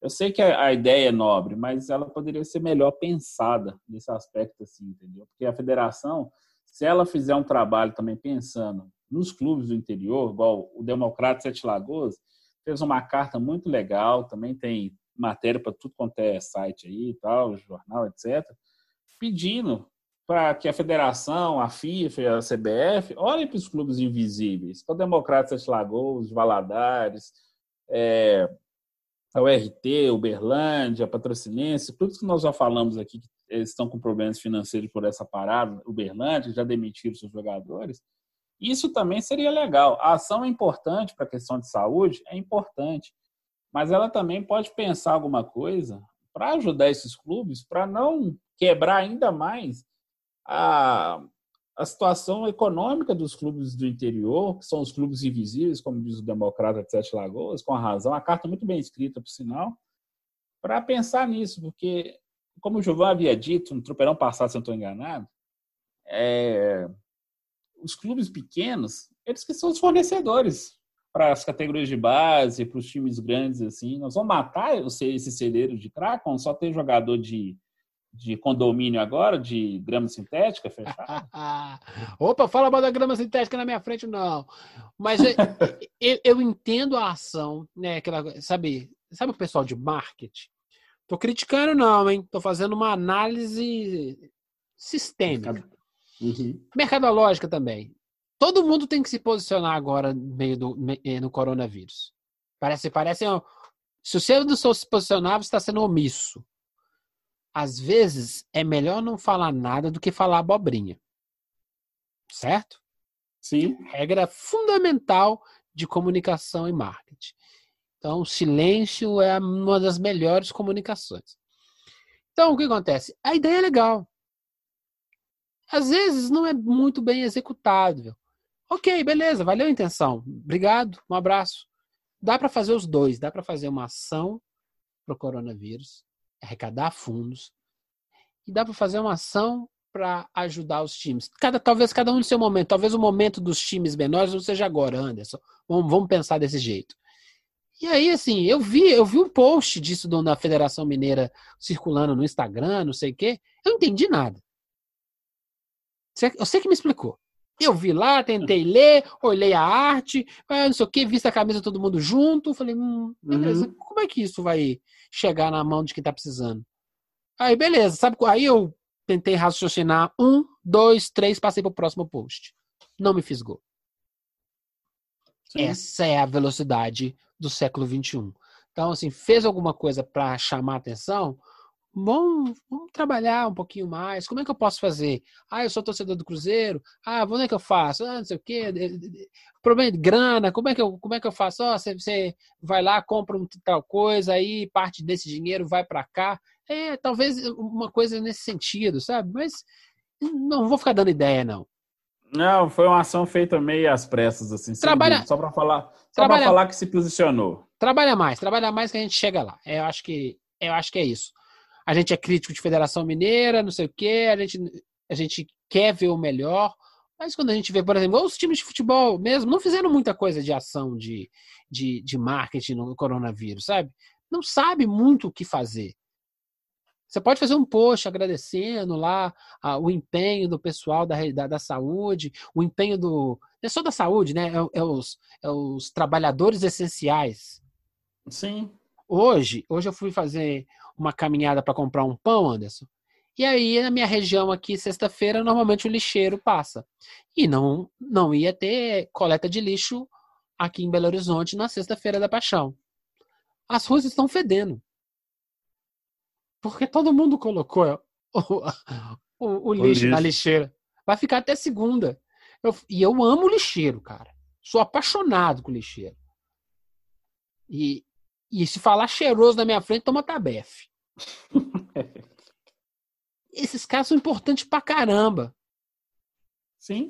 Speaker 2: eu sei que a, a, ideia é nobre, mas ela poderia ser melhor pensada nesse aspecto assim, entendeu? Porque a federação se ela fizer um trabalho também pensando nos clubes do interior, igual o Democrata Sete Lagoas, fez uma carta muito legal, também tem matéria para tudo quanto é site aí e tal, jornal, etc., pedindo para que a federação, a FIFA a CBF olhem para os clubes invisíveis, o Democrata Sete Lagoas, Valadares, é, a URT, Uberlândia, Patrocinense, tudo que nós já falamos aqui que eles estão com problemas financeiros por essa parada, Uberlândia já demitiram seus jogadores. Isso também seria legal. A ação é importante para a questão de saúde, é importante, mas ela também pode pensar alguma coisa para ajudar esses clubes, para não quebrar ainda mais a, a situação econômica dos clubes do interior, que são os clubes invisíveis, como diz o Democrata de Sete Lagoas, com a razão. A carta muito bem escrita, por sinal, para pensar nisso, porque como o Gilvan havia dito no tropeirão passado, se eu não estou enganado, é, os clubes pequenos, eles que são os fornecedores para as categorias de base, para os times grandes, assim. Nós vamos matar esse celeiro de Kraken, só tem jogador de, de condomínio agora, de grama sintética fechada?
Speaker 1: Opa, fala mal da grama sintética na minha frente, não. Mas eu, eu, eu entendo a ação, né? Aquela, sabe, sabe o pessoal de marketing? Tô criticando, não, hein? Tô fazendo uma análise sistêmica. Uhum. Mercadológica também. Todo mundo tem que se posicionar agora no meio do eh, no coronavírus. Parece, parece. Se você não se posicionar, você está sendo omisso. Às vezes é melhor não falar nada do que falar abobrinha. Certo?
Speaker 2: Sim.
Speaker 1: Regra fundamental de comunicação e marketing. Então, o silêncio é uma das melhores comunicações. Então, o que acontece? A ideia é legal. Às vezes não é muito bem executável. Ok, beleza, valeu a intenção. Obrigado, um abraço. Dá para fazer os dois. Dá para fazer uma ação para o coronavírus, arrecadar fundos, e dá para fazer uma ação para ajudar os times. Cada, talvez cada um no seu momento. Talvez o momento dos times menores não seja agora, Anderson. Vamos, vamos pensar desse jeito. E aí, assim, eu vi, eu vi um post disso da Federação Mineira circulando no Instagram, não sei o quê. Eu não entendi nada. Você que me explicou. Eu vi lá, tentei ler, olhei a arte, ah, não sei o que, vi a camisa todo mundo junto. Falei, hum, beleza, uhum. como é que isso vai chegar na mão de quem tá precisando? Aí, beleza, sabe? Aí eu tentei raciocinar um, dois, três, passei pro próximo post. Não me fisgou. Sim. Essa é a velocidade do século XXI. Então, assim, fez alguma coisa para chamar atenção? Bom, vamos trabalhar um pouquinho mais. Como é que eu posso fazer? Ah, eu sou torcedor do Cruzeiro. Ah, onde é que eu faço? Ah, não sei o quê. Problema de grana. Como é que eu, como é que eu faço? Oh, você, você vai lá, compra um, tal coisa, aí parte desse dinheiro vai para cá. É, talvez uma coisa nesse sentido, sabe? Mas não vou ficar dando ideia, não.
Speaker 2: Não, foi uma ação feita meio às pressas, assim. Trabalha, só para falar, só para falar que se posicionou.
Speaker 1: Trabalha mais, trabalha mais que a gente chega lá. Eu acho que, eu acho que é isso. A gente é crítico de Federação Mineira, não sei o quê, a gente, a gente quer ver o melhor, mas quando a gente vê, por exemplo, os times de futebol mesmo não fizeram muita coisa de ação de, de, de marketing no coronavírus, sabe? não sabe muito o que fazer. Você pode fazer um post agradecendo lá a, o empenho do pessoal da, da, da, saúde, o empenho do. Não é só da saúde, né? É, é, os, é os trabalhadores essenciais.
Speaker 2: Sim.
Speaker 1: Hoje, hoje eu fui fazer uma caminhada para comprar um pão, Anderson. E aí, na minha região aqui, sexta-feira, normalmente o lixeiro passa. E não, não ia ter coleta de lixo aqui em Belo Horizonte na sexta-feira da Paixão. As ruas estão fedendo. Porque todo mundo colocou o, o, o lixo, lixo na lixeira. Vai ficar até segunda. Eu, e eu amo lixeiro, cara. Sou apaixonado com lixeiro. E, e se falar cheiroso na minha frente, toma tabefe. Esses caras são importantes pra caramba.
Speaker 2: Sim.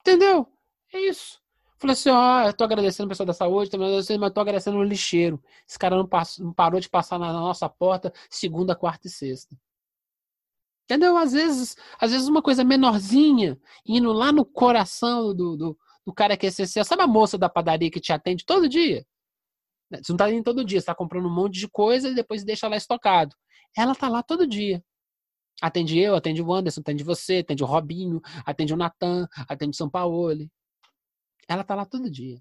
Speaker 1: Entendeu? É isso. Falei assim, ó, eu tô agradecendo o pessoal da saúde, mas eu tô agradecendo o lixeiro. Esse cara não, passou, não parou de passar na nossa porta segunda, quarta e sexta. Entendeu? Às vezes, às vezes uma coisa menorzinha, indo lá no coração do, do, do cara que é essencial. Sabe a moça da padaria que te atende todo dia? Você não tá indo todo dia, você tá comprando um monte de coisa e depois deixa lá estocado. Ela tá lá todo dia. Atende eu, atende o Anderson, atende você, atende o Robinho, atende o Natan, atende o São Paulo. Ela tá lá todo dia.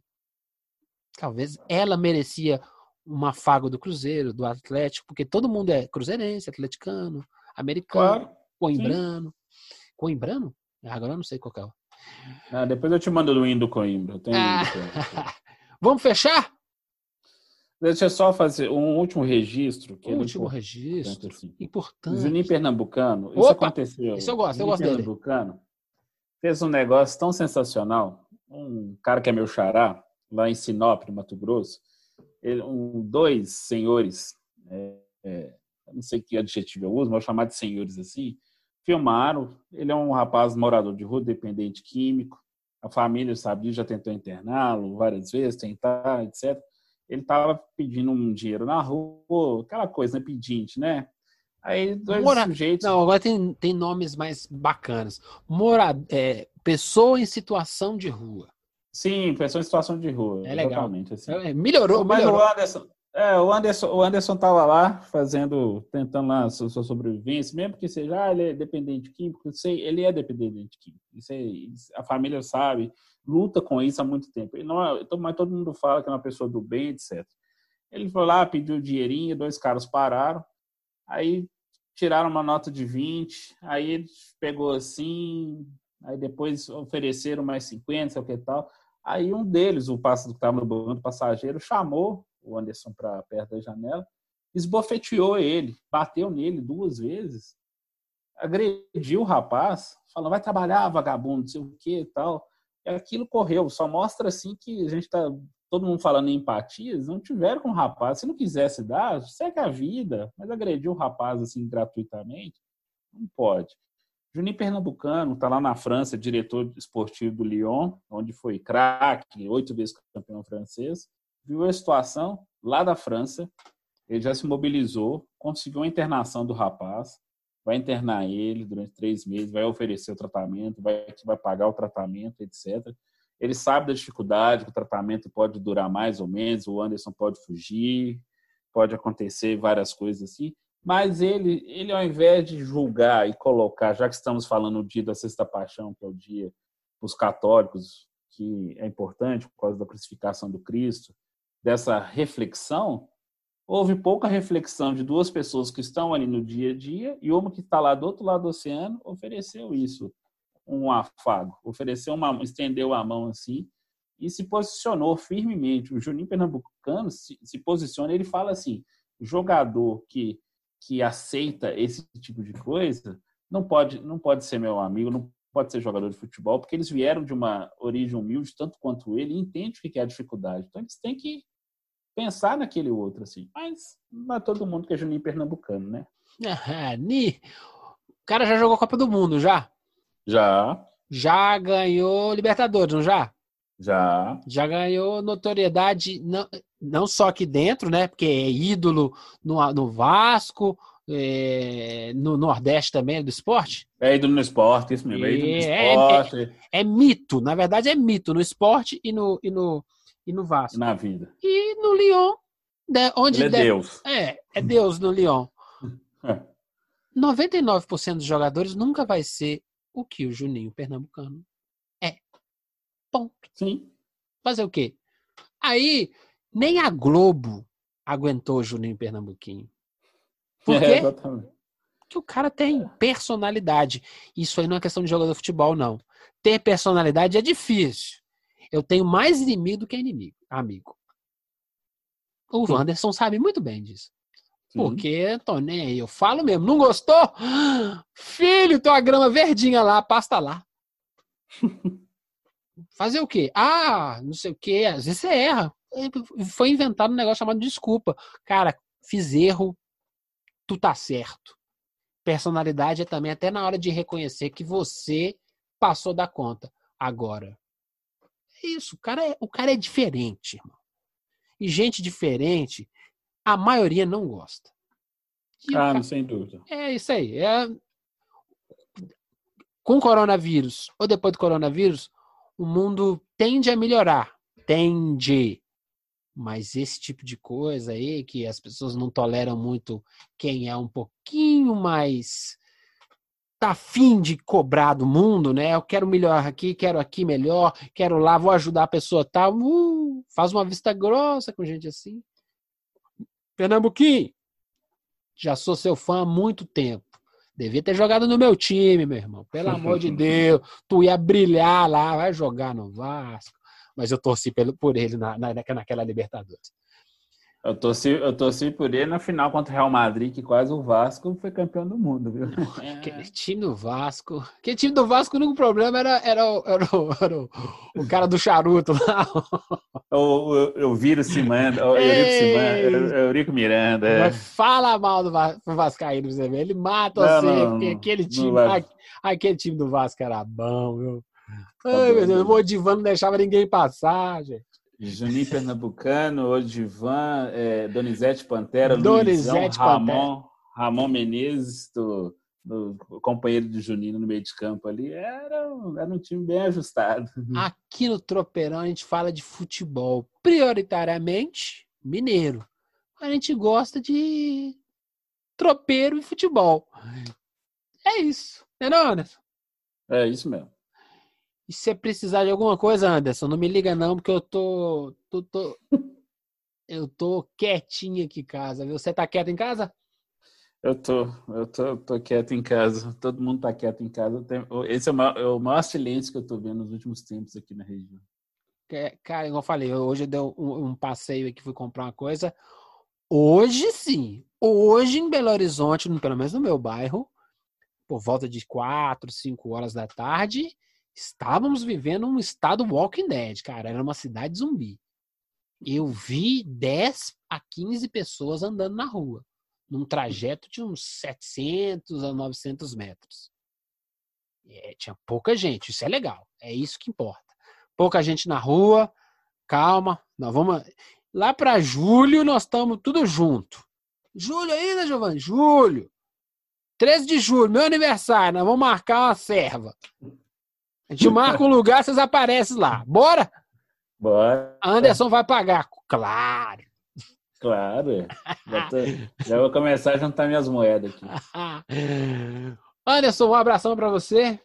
Speaker 1: Talvez ela merecia um afago do Cruzeiro, do Atlético, porque todo mundo é cruzeirense, atleticano, americano, claro, coimbrano. Sim. Coimbrano? Agora eu não sei qual é.
Speaker 2: Ah, depois eu te mando o hino do Coimbra. Ah.
Speaker 1: Vamos fechar?
Speaker 2: Deixa eu só fazer um último registro.
Speaker 1: Que um último importante, registro. Assim. Importante.
Speaker 2: Juninho Pernambucano.
Speaker 1: Opa, isso aconteceu. Isso eu gosto, Juninho eu gosto Pernambucano
Speaker 2: dele. fez um negócio tão sensacional um cara que é meu xará, lá em Sinop, no Mato Grosso, ele, um, dois senhores, é, é, não sei que adjetivo eu uso, mas vou chamar de senhores assim, filmaram. Ele é um rapaz morador de rua, dependente químico. A família sabia, já tentou interná-lo várias vezes, tentar, etc. Ele estava pedindo um dinheiro na rua, aquela coisa, né, pedinte, né? Aí dois Mora... sujeitos.
Speaker 1: Não, agora tem, tem nomes mais bacanas. Mora... É, pessoa em situação de rua.
Speaker 2: Sim, pessoa em situação de rua.
Speaker 1: É legal. Assim. É, melhorou,
Speaker 2: Mas
Speaker 1: melhorou.
Speaker 2: o Anderson, é, o Anderson, o Anderson tava lá fazendo, tentando lá a sua, sua sobrevivência, mesmo que seja, ah, ele é dependente químico, sei, ele é dependente químico. Isso, é, a família sabe, luta com isso há muito tempo. Ele não é, mas todo mundo fala que é uma pessoa do bem, etc. Ele foi lá, pediu dinheirinho, dois caras pararam, aí tiraram uma nota de 20, aí ele pegou assim, aí depois ofereceram mais 50, sei o que tal. Aí um deles, o pássaro que estava no banco passageiro, chamou o Anderson para perto da janela, esbofeteou ele, bateu nele duas vezes, agrediu o rapaz, falando, vai trabalhar, vagabundo, não sei o que e tal. E aquilo correu, só mostra assim que a gente está todo mundo falando em empatias, não tiveram com o rapaz. Se não quisesse dar, segue a vida, mas agrediu o rapaz assim gratuitamente, não pode. Juninho Pernambucano está lá na França, diretor esportivo do Lyon, onde foi craque, oito vezes campeão francês. Viu a situação lá da França, ele já se mobilizou, conseguiu a internação do rapaz, vai internar ele durante três meses, vai oferecer o tratamento, vai, vai pagar o tratamento, etc. Ele sabe da dificuldade, que o tratamento pode durar mais ou menos, o Anderson pode fugir, pode acontecer várias coisas assim. Mas ele, ele ao invés de julgar e colocar, já que estamos falando do dia da Sexta Paixão, que é o dia os católicos, que é importante por causa da crucificação do Cristo, dessa reflexão, houve pouca reflexão de duas pessoas que estão ali no dia a dia e uma que está lá do outro lado do oceano ofereceu isso um afago, ofereceu uma, estendeu a mão assim e se posicionou firmemente. O Juninho Pernambucano se, se posiciona, ele fala assim: jogador que que aceita esse tipo de coisa não pode não pode ser meu amigo, não pode ser jogador de futebol, porque eles vieram de uma origem humilde tanto quanto ele, e entende o que é a dificuldade. Então eles têm que pensar naquele outro assim. Mas não é todo mundo que é Juninho Pernambucano, né?
Speaker 1: Ah, Ni, o cara já jogou Copa do Mundo já?
Speaker 2: Já.
Speaker 1: Já ganhou Libertadores, não já?
Speaker 2: Já.
Speaker 1: Já ganhou notoriedade, não, não só aqui dentro, né? Porque é ídolo no, no Vasco, é, no Nordeste também do esporte.
Speaker 2: É ídolo no esporte, isso mesmo. É, ídolo no é, esporte.
Speaker 1: É, é, mito, na verdade é mito no esporte e no, e no, e no Vasco.
Speaker 2: Na vida.
Speaker 1: E no Lyon De, onde
Speaker 2: Ele é
Speaker 1: de-
Speaker 2: Deus.
Speaker 1: É, é Deus no Lyon.
Speaker 2: É.
Speaker 1: 99% dos jogadores nunca vai ser o que o Juninho Pernambucano é. Ponto.
Speaker 2: Sim.
Speaker 1: Fazer o quê? Aí, nem a Globo aguentou o Juninho Pernambuquinho. Por
Speaker 2: É,
Speaker 1: quê?
Speaker 2: exatamente.
Speaker 1: Porque o cara tem personalidade. Isso aí não é questão de jogador de futebol, não. Ter personalidade é difícil. Eu tenho mais inimigo do que inimigo, amigo. O
Speaker 2: Sim.
Speaker 1: Wanderson sabe muito bem disso.
Speaker 2: Sim.
Speaker 1: Porque tô nem aí. Eu falo mesmo. Não gostou? Filho, tem uma grama verdinha lá, pasta lá. Fazer o quê? Ah, não sei o quê. Às vezes você erra. Foi inventado um negócio chamado desculpa. Cara, fiz erro, tu tá certo. Personalidade é também até na hora de reconhecer que você passou da conta. Agora, é isso. O cara é, o cara é diferente, irmão. E gente diferente, a maioria não gosta. E
Speaker 2: Ah,
Speaker 1: ca-
Speaker 2: não, sem dúvida.
Speaker 1: é isso aí. É... Com o coronavírus ou depois do coronavírus, o mundo tende a melhorar. Tende. Mas esse tipo de coisa aí, que as pessoas não toleram muito quem é um pouquinho mais. tá afim de cobrar do mundo, né? Eu quero melhorar aqui, quero aqui melhor, quero lá, vou ajudar a pessoa tal. Uh, faz uma vista grossa com gente assim. Pernambuquinho, já sou seu fã há muito tempo. Devia ter jogado no meu time, meu irmão. Pelo amor de Deus. Tu ia brilhar lá, vai jogar no Vasco. Mas eu torci pelo, por ele na, na, naquela Libertadores.
Speaker 2: Eu torci, eu torci por ele na final contra o Real Madrid, que quase o Vasco foi campeão do mundo, viu?
Speaker 1: Aquele time do Vasco. Aquele time do Vasco, o único problema era, era, o, era, o, era o, o cara do charuto lá.
Speaker 2: O, o, o Viro Simanda, o Eurico Simanda, o Eurico Miranda. é.
Speaker 1: Mas fala mal do Va- do Vascaíno você ver. Ele mata
Speaker 2: Não,
Speaker 1: você,
Speaker 2: não,
Speaker 1: aquele time, a- aquele time do Vasco era bom, viu?
Speaker 2: Tá
Speaker 1: Ai, meu Deus,
Speaker 2: né?
Speaker 1: o Odivan não deixava ninguém passar, gente.
Speaker 2: Juninho Pernambucano, Odivan, é, Donizete Pantera,
Speaker 1: Donizete
Speaker 2: Luizão, Ramon, Ramon Menezes, do, do companheiro de Juninho no meio de campo ali. Era, um- era um time bem ajustado.
Speaker 1: Aqui no Tropeirão a gente fala de futebol, prioritariamente mineiro. A gente gosta de tropeiro e futebol. É isso, né, não, Anderson?
Speaker 2: É isso mesmo.
Speaker 1: E se você precisar de alguma coisa, Anderson, não me liga não, porque eu tô, tô, tô- eu tô quietinho aqui em casa, viu? Você tá quieto em casa?
Speaker 2: Eu tô, eu tô, tô quieto em casa. Todo mundo tá quieto em casa. Esse é o maior, é o maior silêncio que eu tô vendo nos últimos tempos aqui na região.
Speaker 1: Que- Cara, igual eu falei, hoje eu dei um, um passeio aqui, fui comprar uma coisa. Hoje sim, hoje em Belo Horizonte, pelo menos no meu bairro, por volta de 4, 5 horas da tarde, estávamos vivendo um estado Walking Dead, cara. Era uma cidade zumbi. Eu vi 10 a 15 pessoas andando na rua, num trajeto de uns 700 a 900 metros. É, tinha pouca gente, isso é legal, é isso que importa. Pouca gente na rua, calma, nós vamos. Lá para julho nós estamos tudo junto. Julho ainda, Giovanni? Julho. 13 de julho, meu aniversário, nós vamos marcar uma serva. A gente marca um lugar, vocês aparecem lá. Bora?
Speaker 2: Bora,
Speaker 1: Anderson vai pagar. Claro.
Speaker 2: claro. Já, tô- já vou começar a juntar minhas moedas aqui.
Speaker 1: Anderson, um abração para você.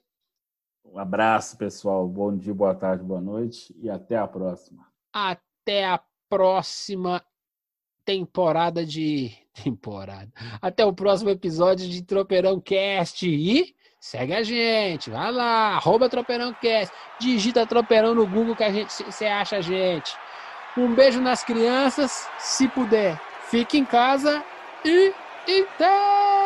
Speaker 2: Um abraço, pessoal. Bom dia, boa tarde, boa noite e até a próxima.
Speaker 1: Até a próxima temporada de. Temporada. Até o próximo episódio de Tropeirão Cast. E segue a gente. Vai lá, arroba Tropeirão Cast. Digita Tropeirão no Google que a gente você acha a gente. Um beijo nas crianças. Se puder, fique em casa e. Então!